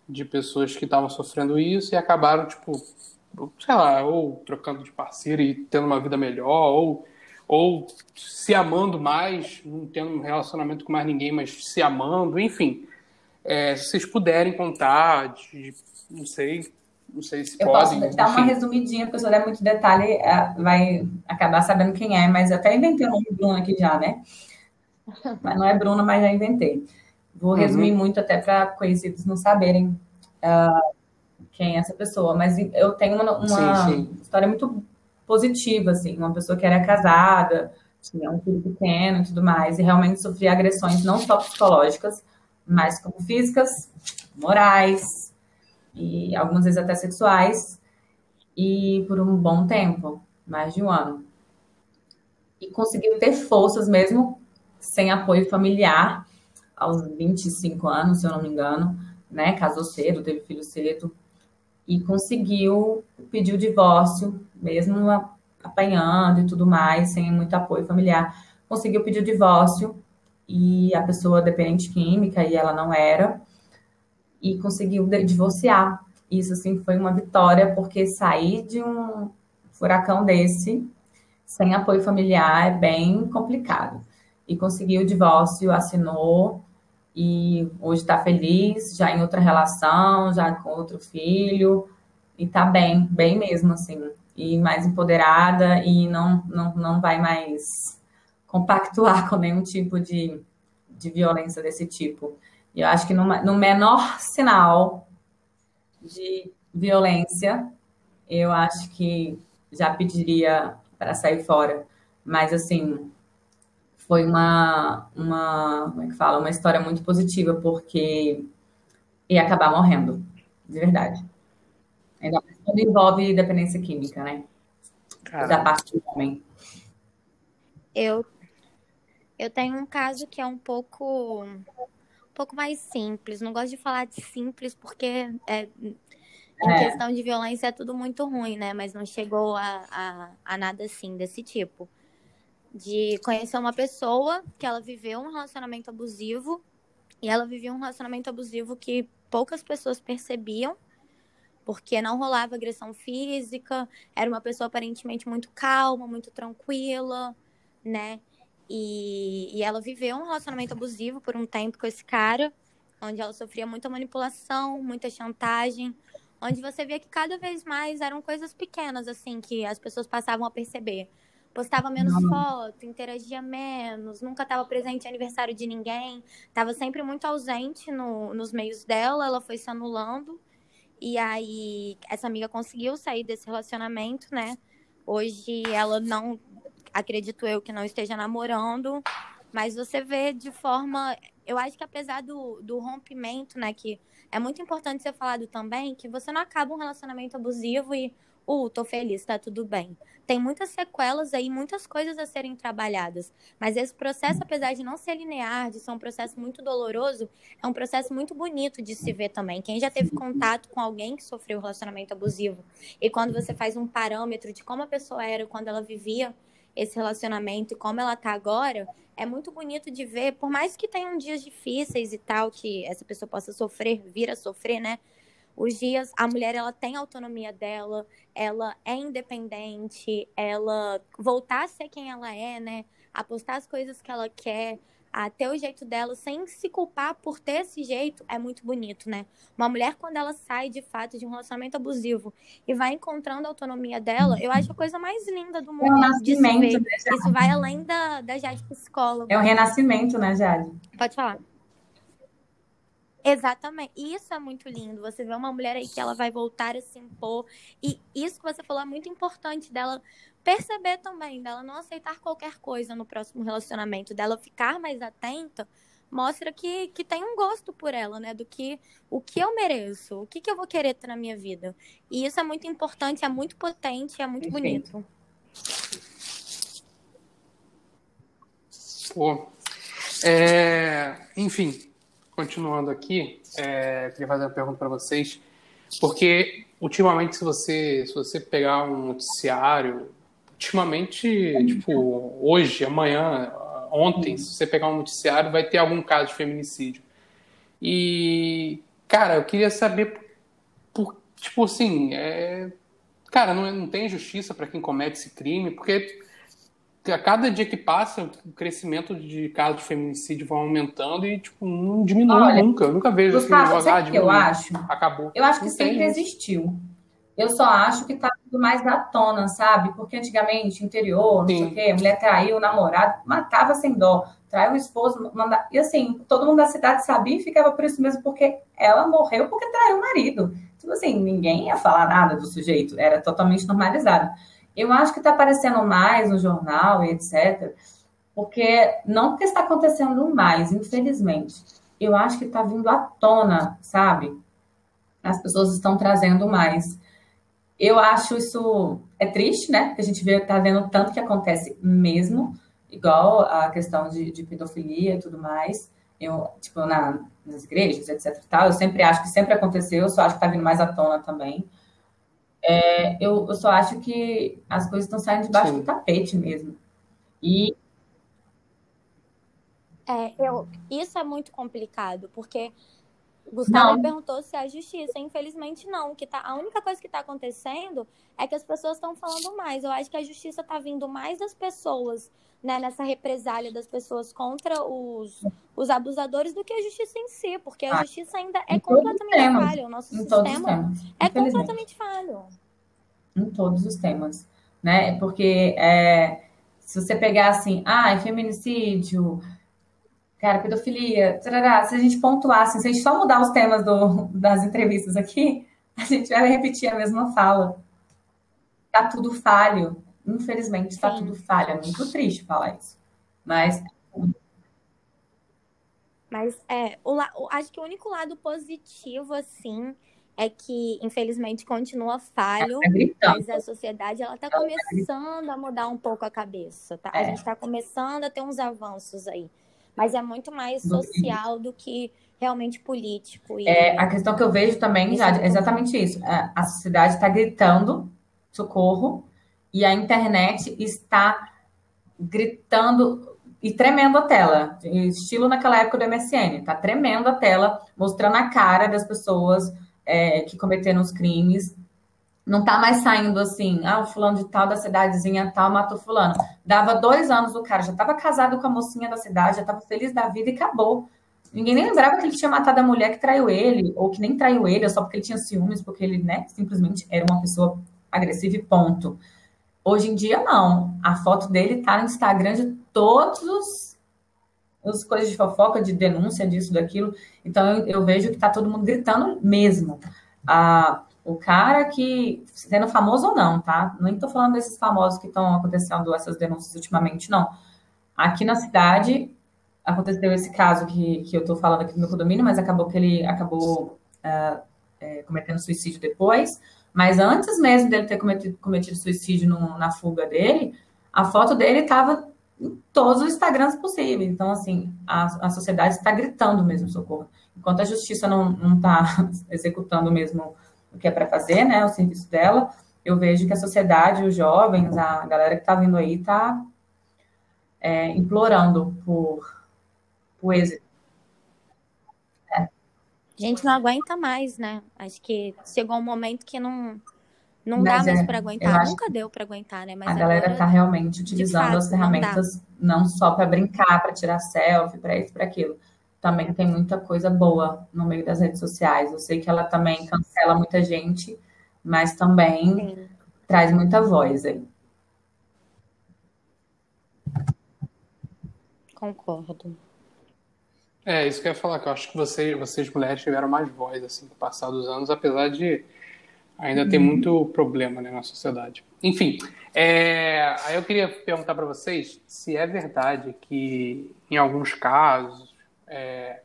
De pessoas que estavam sofrendo isso e acabaram, tipo, sei lá, ou trocando de parceiro e tendo uma vida melhor, ou, ou se amando mais, não tendo um relacionamento com mais ninguém, mas se amando, enfim é, se vocês puderem contar, de, não sei, não sei se eu podem. Posso dar uma resumidinha, porque se eu der muito detalhe, é, vai acabar sabendo quem é, mas eu até inventei o nome Bruno aqui já, né? Mas não é Bruno, mas já inventei. Vou uhum. resumir muito até para conhecidos não saberem uh, quem é essa pessoa, mas eu tenho uma, uma sim, sim. história muito positiva, assim, uma pessoa que era casada, tinha um filho pequeno e tudo mais, e realmente sofria agressões não só psicológicas, mas como físicas, morais e algumas vezes até sexuais, e por um bom tempo, mais de um ano. E conseguiu ter forças mesmo sem apoio familiar, aos 25 anos, se eu não me engano, né? Casou cedo, teve filho cedo, e conseguiu pedir o divórcio, mesmo apanhando e tudo mais, sem muito apoio familiar, conseguiu pedir o divórcio e a pessoa dependente química e ela não era e conseguiu divorciar. Isso assim foi uma vitória porque sair de um furacão desse sem apoio familiar é bem complicado. E conseguiu o divórcio, assinou e hoje está feliz, já em outra relação, já com outro filho e está bem, bem mesmo assim e mais empoderada e não, não, não vai mais compactuar com nenhum tipo de, de violência desse tipo. E eu acho que no, no menor sinal de violência, eu acho que já pediria para sair fora. Mas, assim, foi uma, uma, como é que fala? Uma história muito positiva, porque ia acabar morrendo, de verdade. Ainda mais quando envolve dependência química, né? Caramba. Da parte do homem. Eu, eu tenho um caso que é um pouco um pouco mais simples. Não gosto de falar de simples porque é, em é. questão de violência é tudo muito ruim, né? Mas não chegou a, a, a nada assim desse tipo. De conhecer uma pessoa que ela viveu um relacionamento abusivo e ela vivia um relacionamento abusivo que poucas pessoas percebiam porque não rolava agressão física, era uma pessoa aparentemente muito calma, muito tranquila, né? E, e ela viveu um relacionamento abusivo por um tempo com esse cara, onde ela sofria muita manipulação, muita chantagem, onde você via que cada vez mais eram coisas pequenas, assim, que as pessoas passavam a perceber. Postava menos não. foto, interagia menos, nunca estava presente em aniversário de ninguém, estava sempre muito ausente no, nos meios dela, ela foi se anulando. E aí, essa amiga conseguiu sair desse relacionamento, né? Hoje ela não, acredito eu, que não esteja namorando, mas você vê de forma. Eu acho que apesar do, do rompimento, né? Que é muito importante ser falado também, que você não acaba um relacionamento abusivo e uh, tô feliz, tá tudo bem. Tem muitas sequelas aí, muitas coisas a serem trabalhadas. Mas esse processo, apesar de não ser linear, de ser um processo muito doloroso, é um processo muito bonito de se ver também. Quem já teve contato com alguém que sofreu relacionamento abusivo e quando você faz um parâmetro de como a pessoa era quando ela vivia esse relacionamento e como ela tá agora, é muito bonito de ver, por mais que tenham dias difíceis e tal, que essa pessoa possa sofrer, vir a sofrer, né? Os dias a mulher ela tem autonomia dela, ela é independente, ela voltar a ser quem ela é, né? Apostar as coisas que ela quer, a ter o jeito dela sem se culpar por ter esse jeito é muito bonito, né? Uma mulher quando ela sai de fato de um relacionamento abusivo e vai encontrando a autonomia dela, eu acho a coisa mais linda do mundo. É um nascimento, né, Isso vai além da, da Jade psicóloga. É um renascimento, né, Jade? Pode falar. Exatamente. Isso é muito lindo. Você vê uma mulher aí que ela vai voltar a se impor. E isso que você falou é muito importante dela perceber também, dela não aceitar qualquer coisa no próximo relacionamento, dela ficar mais atenta, mostra que, que tem um gosto por ela, né? Do que o que eu mereço, o que, que eu vou querer ter na minha vida. E isso é muito importante, é muito potente, é muito Perfeito. bonito. Pô. É, enfim, continuando aqui, é, queria fazer uma pergunta para vocês, porque ultimamente se você se você pegar um noticiário, ultimamente, tipo, hoje, amanhã, ontem, se você pegar um noticiário, vai ter algum caso de feminicídio. E, cara, eu queria saber, por, tipo assim, é, cara, não, não tem justiça para quem comete esse crime, porque a cada dia que passa, o crescimento de casos de feminicídio vai aumentando e, tipo, não diminui Olha, nunca. Eu nunca vejo assim, casos, ah, que eu acho? Acabou. Eu acho que não sempre existiu. Eu só acho que tá tudo mais na tona, sabe? Porque antigamente, interior, não Sim. sei o quê, a mulher traiu o namorado, matava sem dó, traiu o esposo, manda... e assim, todo mundo da cidade sabia e ficava por isso mesmo, porque ela morreu porque traiu o marido. Tipo assim, ninguém ia falar nada do sujeito, era totalmente normalizado. Eu acho que está aparecendo mais no jornal e etc., porque não porque está acontecendo mais, infelizmente. Eu acho que está vindo à tona, sabe? As pessoas estão trazendo mais. Eu acho isso é triste, né? Porque a gente vê, tá vendo tanto que acontece mesmo, igual a questão de, de pedofilia e tudo mais. Eu, tipo, na, nas igrejas, etc. Tal, eu sempre acho que sempre aconteceu, eu só acho que está vindo mais à tona também. É, eu, eu, só acho que as coisas estão saindo debaixo Sim. do tapete mesmo. E. É, eu, isso é muito complicado, porque Gustavo me perguntou se é justiça. Infelizmente, não. Que tá, a única coisa que está acontecendo é que as pessoas estão falando mais. Eu acho que a justiça está vindo mais das pessoas, né, nessa represália das pessoas contra os, os abusadores do que a justiça em si, porque a ah, justiça ainda é completamente falha. O nosso sistema é completamente falho. Em todos os temas. Né? Porque é, se você pegar assim, ah, é feminicídio Cara, pedofilia, tarará, se a gente pontuasse, se a gente só mudar os temas do, das entrevistas aqui, a gente vai repetir a mesma fala. Tá tudo falho. Infelizmente, está tudo falho. É muito triste falar isso. Mas. Mas é, o, acho que o único lado positivo, assim, é que, infelizmente, continua falho, tá mas a sociedade ela está começando a mudar um pouco a cabeça, tá? É. A gente está começando a ter uns avanços aí mas é muito mais social do que realmente político. E... É, a questão que eu vejo também, já, é exatamente isso. É, a sociedade está gritando socorro e a internet está gritando e tremendo a tela, estilo naquela época do MSN, tá tremendo a tela, mostrando a cara das pessoas é, que cometeram os crimes, não tá mais saindo assim, ah, o fulano de tal da cidadezinha tal matou fulano. Dava dois anos o cara já estava casado com a mocinha da cidade, já estava feliz da vida e acabou. Ninguém nem lembrava que ele tinha matado a mulher que traiu ele, ou que nem traiu ele, só porque ele tinha ciúmes, porque ele, né, simplesmente era uma pessoa agressiva e ponto. Hoje em dia, não. A foto dele tá no Instagram de todos os, coisas de fofoca, de denúncia disso, daquilo. Então, eu, eu vejo que tá todo mundo gritando mesmo. Ah, o cara que, sendo famoso ou não, tá? Nem estou falando desses famosos que estão acontecendo essas denúncias ultimamente, não. Aqui na cidade, aconteceu esse caso que, que eu estou falando aqui no meu condomínio, mas acabou que ele acabou uh, é, cometendo suicídio depois. Mas antes mesmo dele ter cometido, cometido suicídio no, na fuga dele, a foto dele estava em todos os Instagrams possíveis. Então, assim, a, a sociedade está gritando mesmo socorro. Enquanto a justiça não está executando mesmo o que é para fazer, né, o serviço dela, eu vejo que a sociedade, os jovens, a galera que está vindo aí está é, implorando por, por êxito. A gente não aguenta mais, né? Acho que chegou um momento que não, não dá mais é, para aguentar. Nunca deu para aguentar, né? Mas a galera está realmente utilizando fato, as ferramentas não, não só para brincar, para tirar selfie, para isso, para aquilo também tem muita coisa boa no meio das redes sociais. Eu sei que ela também cancela muita gente, mas também Sim. traz muita voz aí. Concordo. É, isso que eu ia falar, que eu acho que vocês, vocês mulheres tiveram mais voz, assim, no passar dos anos, apesar de ainda ter uhum. muito problema né, na sociedade. Enfim, é, aí eu queria perguntar para vocês se é verdade que, em alguns casos, é,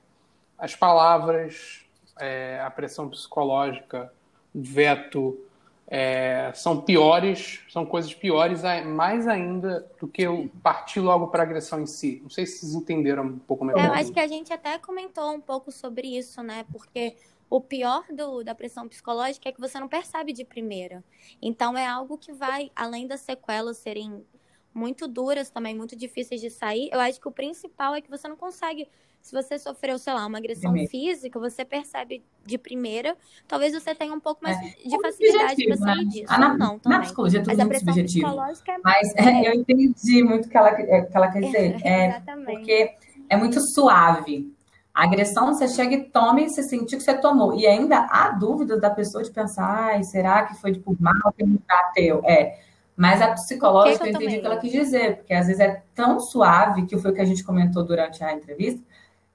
as palavras, é, a pressão psicológica, o veto, é, são piores, são coisas piores, mais ainda do que o partir logo para a agressão em si. Não sei se vocês entenderam um pouco melhor. É, eu acho que a gente até comentou um pouco sobre isso, né? Porque o pior do, da pressão psicológica é que você não percebe de primeira. Então é algo que vai, além das sequelas serem muito duras também, muito difíceis de sair, eu acho que o principal é que você não consegue se você sofreu, sei lá, uma agressão física, você percebe de primeira, talvez você tenha um pouco mais é. de facilidade para sair né? disso. Ah, na, não, também. Na psicologia é tudo Mas muito subjetivo. É... Mas é, eu entendi muito o que ela, que ela quer dizer. É, porque é muito suave. A agressão, você chega e toma e você sentiu que você tomou. E ainda há dúvidas da pessoa de pensar, ai, será que foi por mal que não bateu? É. Mas a psicológica, que eu, eu entendi o que ela quis dizer, porque às vezes é tão suave, que foi o que a gente comentou durante a entrevista,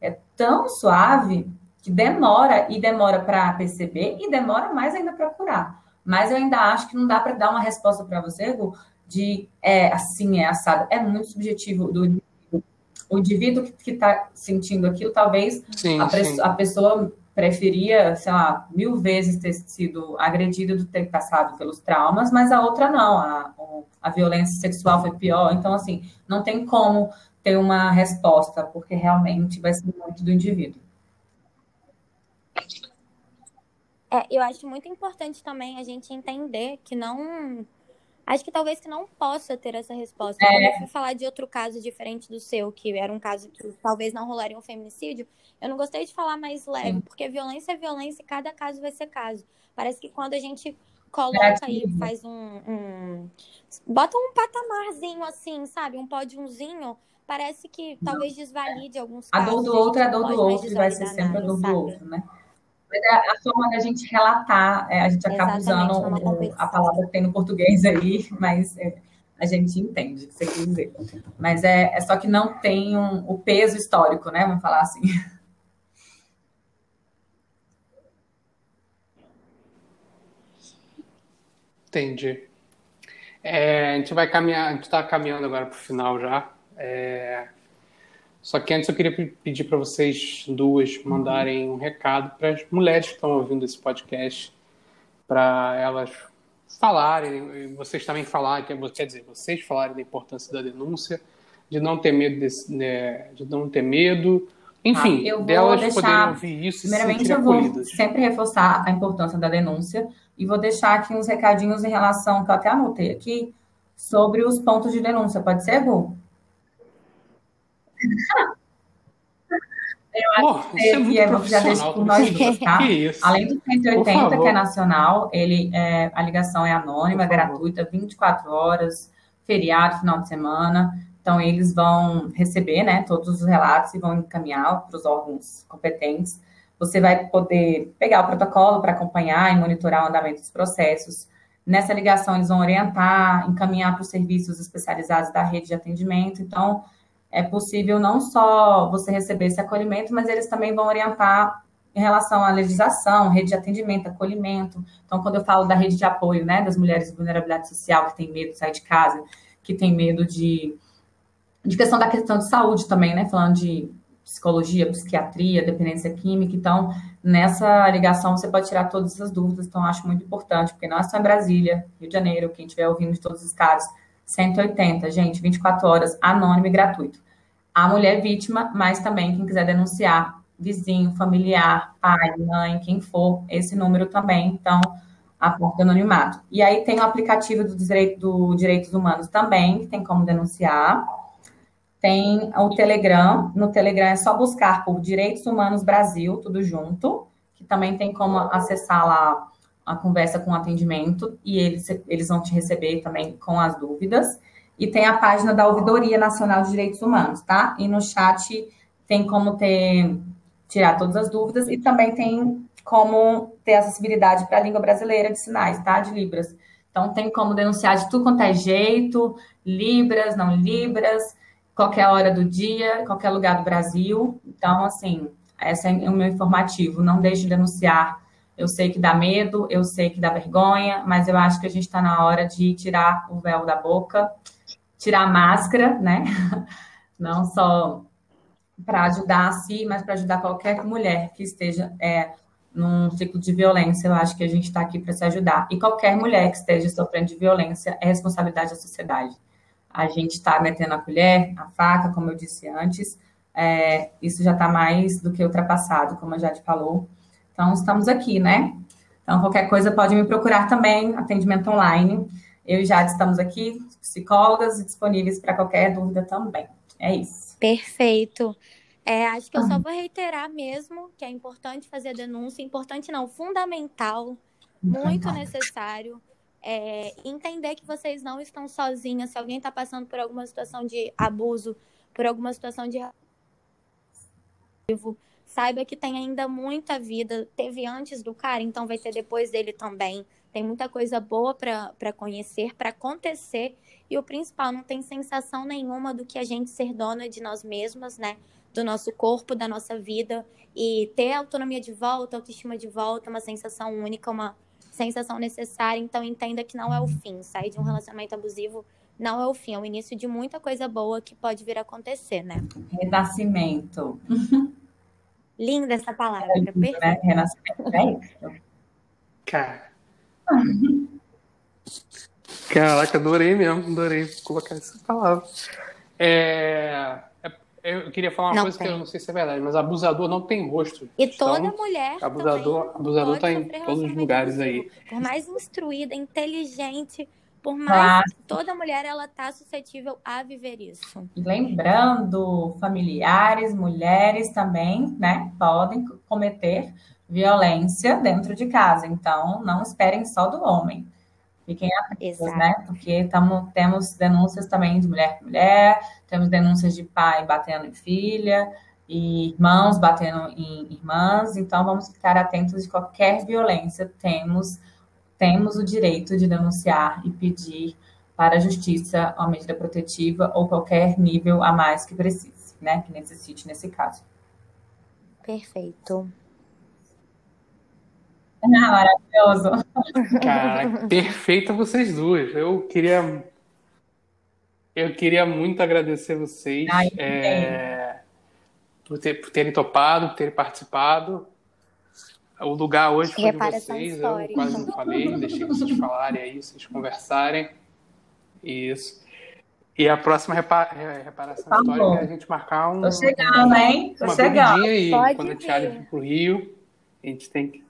é tão suave que demora, e demora para perceber, e demora mais ainda para curar. Mas eu ainda acho que não dá para dar uma resposta para você, Gu, de é assim, é assado. É muito subjetivo do indivíduo. O indivíduo que está sentindo aquilo, talvez sim, a, sim. a, pessoa preferia, sei lá, mil vezes ter sido agredido do ter passado pelos traumas, mas a outra não. A, a violência sexual foi pior. Então, assim, não tem como ter uma resposta, porque realmente vai ser muito do indivíduo. É, eu acho muito importante também a gente entender que não. Acho que talvez que não possa ter essa resposta. É. Quando eu fui falar de outro caso diferente do seu, que era um caso que talvez não rolaria um feminicídio, eu não gostei de falar mais leve, Sim. porque violência é violência e cada caso vai ser caso. Parece que quando a gente coloca aí, faz um, um, Bota um patamarzinho assim, sabe? Um pódiozinho parece que talvez desvalide alguns casos. A dor do outro é a dor do outro vai ser sempre a dor do outro, né? Mas é a forma da gente relatar, é, a gente acaba usando o, a palavra que tem no português aí, mas é, a gente entende o que você quer dizer. Mas é, é só que não tem um, o peso histórico, né? Vamos falar assim. Entendi. É, a gente vai caminhar, a gente está caminhando agora para o final já. É... Só que antes eu queria pedir para vocês duas mandarem um recado para as mulheres que estão ouvindo esse podcast, para elas falarem, vocês também falarem, quer dizer, vocês falarem da importância da denúncia, de não ter medo, desse, né, de não ter medo, enfim, ah, delas deixar, poderem ouvir isso e primeiramente se eu vou sempre reforçar a importância da denúncia e vou deixar aqui uns recadinhos em relação, que eu até anotei aqui, sobre os pontos de denúncia. Pode ser, Gu? Eu acho que, é que é, já deixo por nós duas, tá? Além do 180, que é nacional, ele é, a ligação é anônima, é gratuita, 24 horas, feriado, final de semana. Então, eles vão receber né, todos os relatos e vão encaminhar para os órgãos competentes. Você vai poder pegar o protocolo para acompanhar e monitorar o andamento dos processos. Nessa ligação, eles vão orientar, encaminhar para os serviços especializados da rede de atendimento. Então, é possível não só você receber esse acolhimento, mas eles também vão orientar em relação à legislação, rede de atendimento, acolhimento. Então, quando eu falo da rede de apoio, né, das mulheres de vulnerabilidade social que tem medo de sair de casa, que tem medo de, de questão da questão de saúde também, né, falando de psicologia, psiquiatria, dependência química. Então, nessa ligação você pode tirar todas essas dúvidas. Então, acho muito importante, porque não é só em Brasília, Rio de Janeiro, quem estiver ouvindo de todos os estados, 180, gente, 24 horas, anônimo e gratuito a mulher vítima, mas também quem quiser denunciar, vizinho, familiar, pai, mãe, quem for, esse número também, então, a porta anonimato. E aí tem o aplicativo do, direito, do Direitos Humanos também, que tem como denunciar. Tem o Telegram, no Telegram é só buscar por Direitos Humanos Brasil, tudo junto, que também tem como acessar lá a conversa com atendimento, e eles, eles vão te receber também com as dúvidas e tem a página da Ouvidoria Nacional de Direitos Humanos, tá? E no chat tem como ter tirar todas as dúvidas e também tem como ter acessibilidade para a língua brasileira de sinais, tá? De Libras. Então tem como denunciar de tudo quanto é jeito, Libras, não Libras, qualquer hora do dia, qualquer lugar do Brasil. Então, assim, esse é o meu informativo. Não deixe de denunciar. Eu sei que dá medo, eu sei que dá vergonha, mas eu acho que a gente está na hora de tirar o véu da boca tirar a máscara, né? Não só para ajudar a si, mas para ajudar qualquer mulher que esteja é, num ciclo de violência. Eu acho que a gente está aqui para se ajudar. E qualquer mulher que esteja sofrendo de violência é responsabilidade da sociedade. A gente está metendo a colher, a faca, como eu disse antes. É, isso já está mais do que ultrapassado, como a Jade falou. Então, estamos aqui, né? Então, qualquer coisa pode me procurar também, atendimento online. Eu e Jade estamos aqui, psicólogas, disponíveis para qualquer dúvida também. É isso. Perfeito. É, acho que eu só vou reiterar mesmo que é importante fazer a denúncia, importante não, fundamental, muito necessário. É, entender que vocês não estão sozinhas. Se alguém está passando por alguma situação de abuso, por alguma situação de saiba que tem ainda muita vida. Teve antes do cara, então vai ter depois dele também. Tem muita coisa boa para conhecer, para acontecer. E o principal, não tem sensação nenhuma do que a gente ser dona de nós mesmas, né? Do nosso corpo, da nossa vida. E ter autonomia de volta, autoestima de volta, uma sensação única, uma sensação necessária. Então, entenda que não é o fim. Sair de um relacionamento abusivo não é o fim, é o início de muita coisa boa que pode vir a acontecer, né? Renascimento. Linda essa palavra, é lindo, né? Renascimento é isso. Cara. Caraca, adorei mesmo, adorei colocar essa palavra. É, é eu queria falar uma não coisa tem. que eu não sei se é verdade, mas abusador não tem rosto. E então, toda mulher. Abusador, abusador está em todos os lugares aí. Por mais instruída, inteligente, por mais que toda mulher ela tá suscetível a viver isso. Lembrando, familiares, mulheres também, né, podem cometer violência dentro de casa. Então, não esperem só do homem. Fiquem atentos, né? Porque tamo, temos denúncias também de mulher com mulher, temos denúncias de pai batendo em filha, e irmãos batendo em irmãs. Então, vamos ficar atentos de qualquer violência. Temos temos o direito de denunciar e pedir para a justiça uma medida protetiva ou qualquer nível a mais que precise, né? Que necessite nesse caso. Perfeito. Ah, maravilhoso. Cara, perfeita vocês duas. Eu queria. Eu queria muito agradecer vocês Ai, é, por, ter, por terem topado, por terem participado. O lugar hoje foi de vocês, eu quase não falei, deixei vocês falarem aí, vocês conversarem. Isso. E a próxima repa reparação tá histórica é a gente marcar um. Tô chegando, hein? Tô uma chegando. aí. Pode quando a Tiara vir pro Rio, a gente tem que.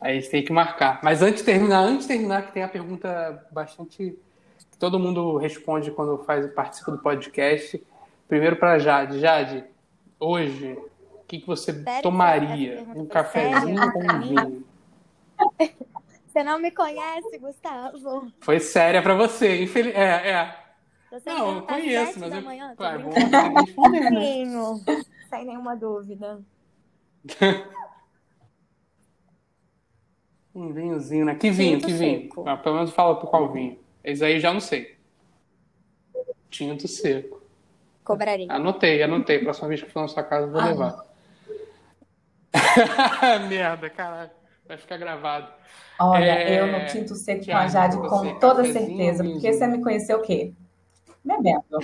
Aí a gente tem que marcar. Mas antes de terminar, antes de terminar, que tem a pergunta bastante. que todo mundo responde quando faz participa do podcast. Primeiro para Jade. Jade, hoje, o que, que você Sério, tomaria? Um cafezinho com um vinho? Você não me conhece, Gustavo? Foi séria para você, infeliz... É, é. Você não, eu conheço, mas eu... Manhã, vou responder, né? Sem nenhuma dúvida. um vinhozinho, né? Que vinho, Tinto que vinho? Ah, pelo menos fala por qual vinho. Esse aí já não sei. Tinto seco. Cobraria. Anotei, anotei. Próxima vez que for na sua casa, eu vou ah. levar. Merda, caralho. Vai ficar gravado. Olha, é... eu no Tinto Seco com a Jade com toda certeza, porque você me conheceu o quê? Bebendo.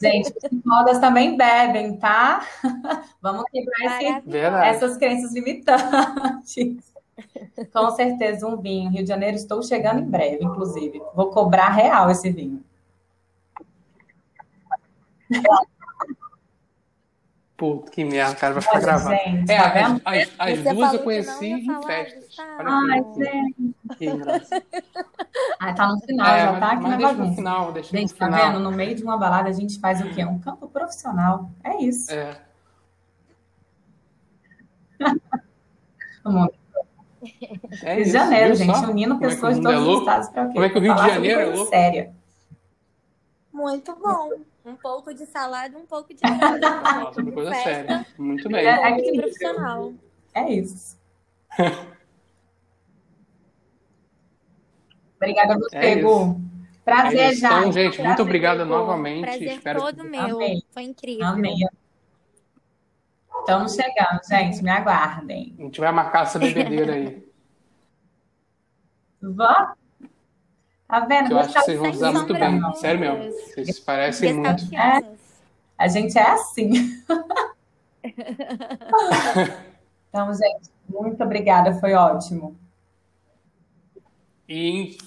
Gente, os rodas também bebem, tá? Vamos quebrar esse, essas crenças limitantes. Com certeza, um vinho. Rio de Janeiro, estou chegando em breve, inclusive. Vou cobrar real esse vinho. Puta, que merda, cara, vai ficar Olha, gravado. Gente, é, tá as, as, as duas eu conheci em festas. Ai, gente. Que engraçado. Ai, tá no final, é, já tá aqui na bagunça. No final, deixa gente, no tá final. vendo? No meio de uma balada a gente faz o quê? Um campo profissional. É isso. É. É Rio de Janeiro, gente, só? unindo Como pessoas é de todos é os estados para quê? Como é que o Rio de Janeiro é louco? Séria. Muito bom. Um pouco de salada, um pouco de Nossa, uma coisa festa, séria. Muito bem. É, é profissional. É isso. Obrigada a você, é Gu. Prazer, é já. Então, gente, Prazer, muito obrigado novamente. Prazer Espero todo que... meu. Amei. Foi incrível. Amei. Estamos chegando, gente. Me aguardem. A gente vai marcar essa bebedeira aí. Vamos? Tá vendo? Eu acho que vocês vão usar muito bem. Sério mesmo. Vocês parecem muito. É, a gente é assim. então, gente, muito obrigada. Foi ótimo. E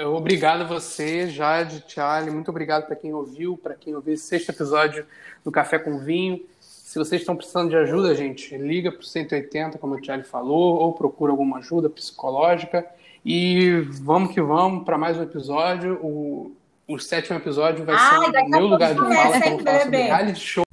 obrigado a você, Jade, Charlie. Muito obrigado para quem ouviu, para quem ouviu esse sexto episódio do Café com Vinho. Se vocês estão precisando de ajuda, gente, liga para o 180, como o Charlie falou, ou procura alguma ajuda psicológica. E vamos que vamos para mais um episódio. O, o sétimo episódio vai Ai, ser o meu lugar de fala, vamos falar sobre reality show.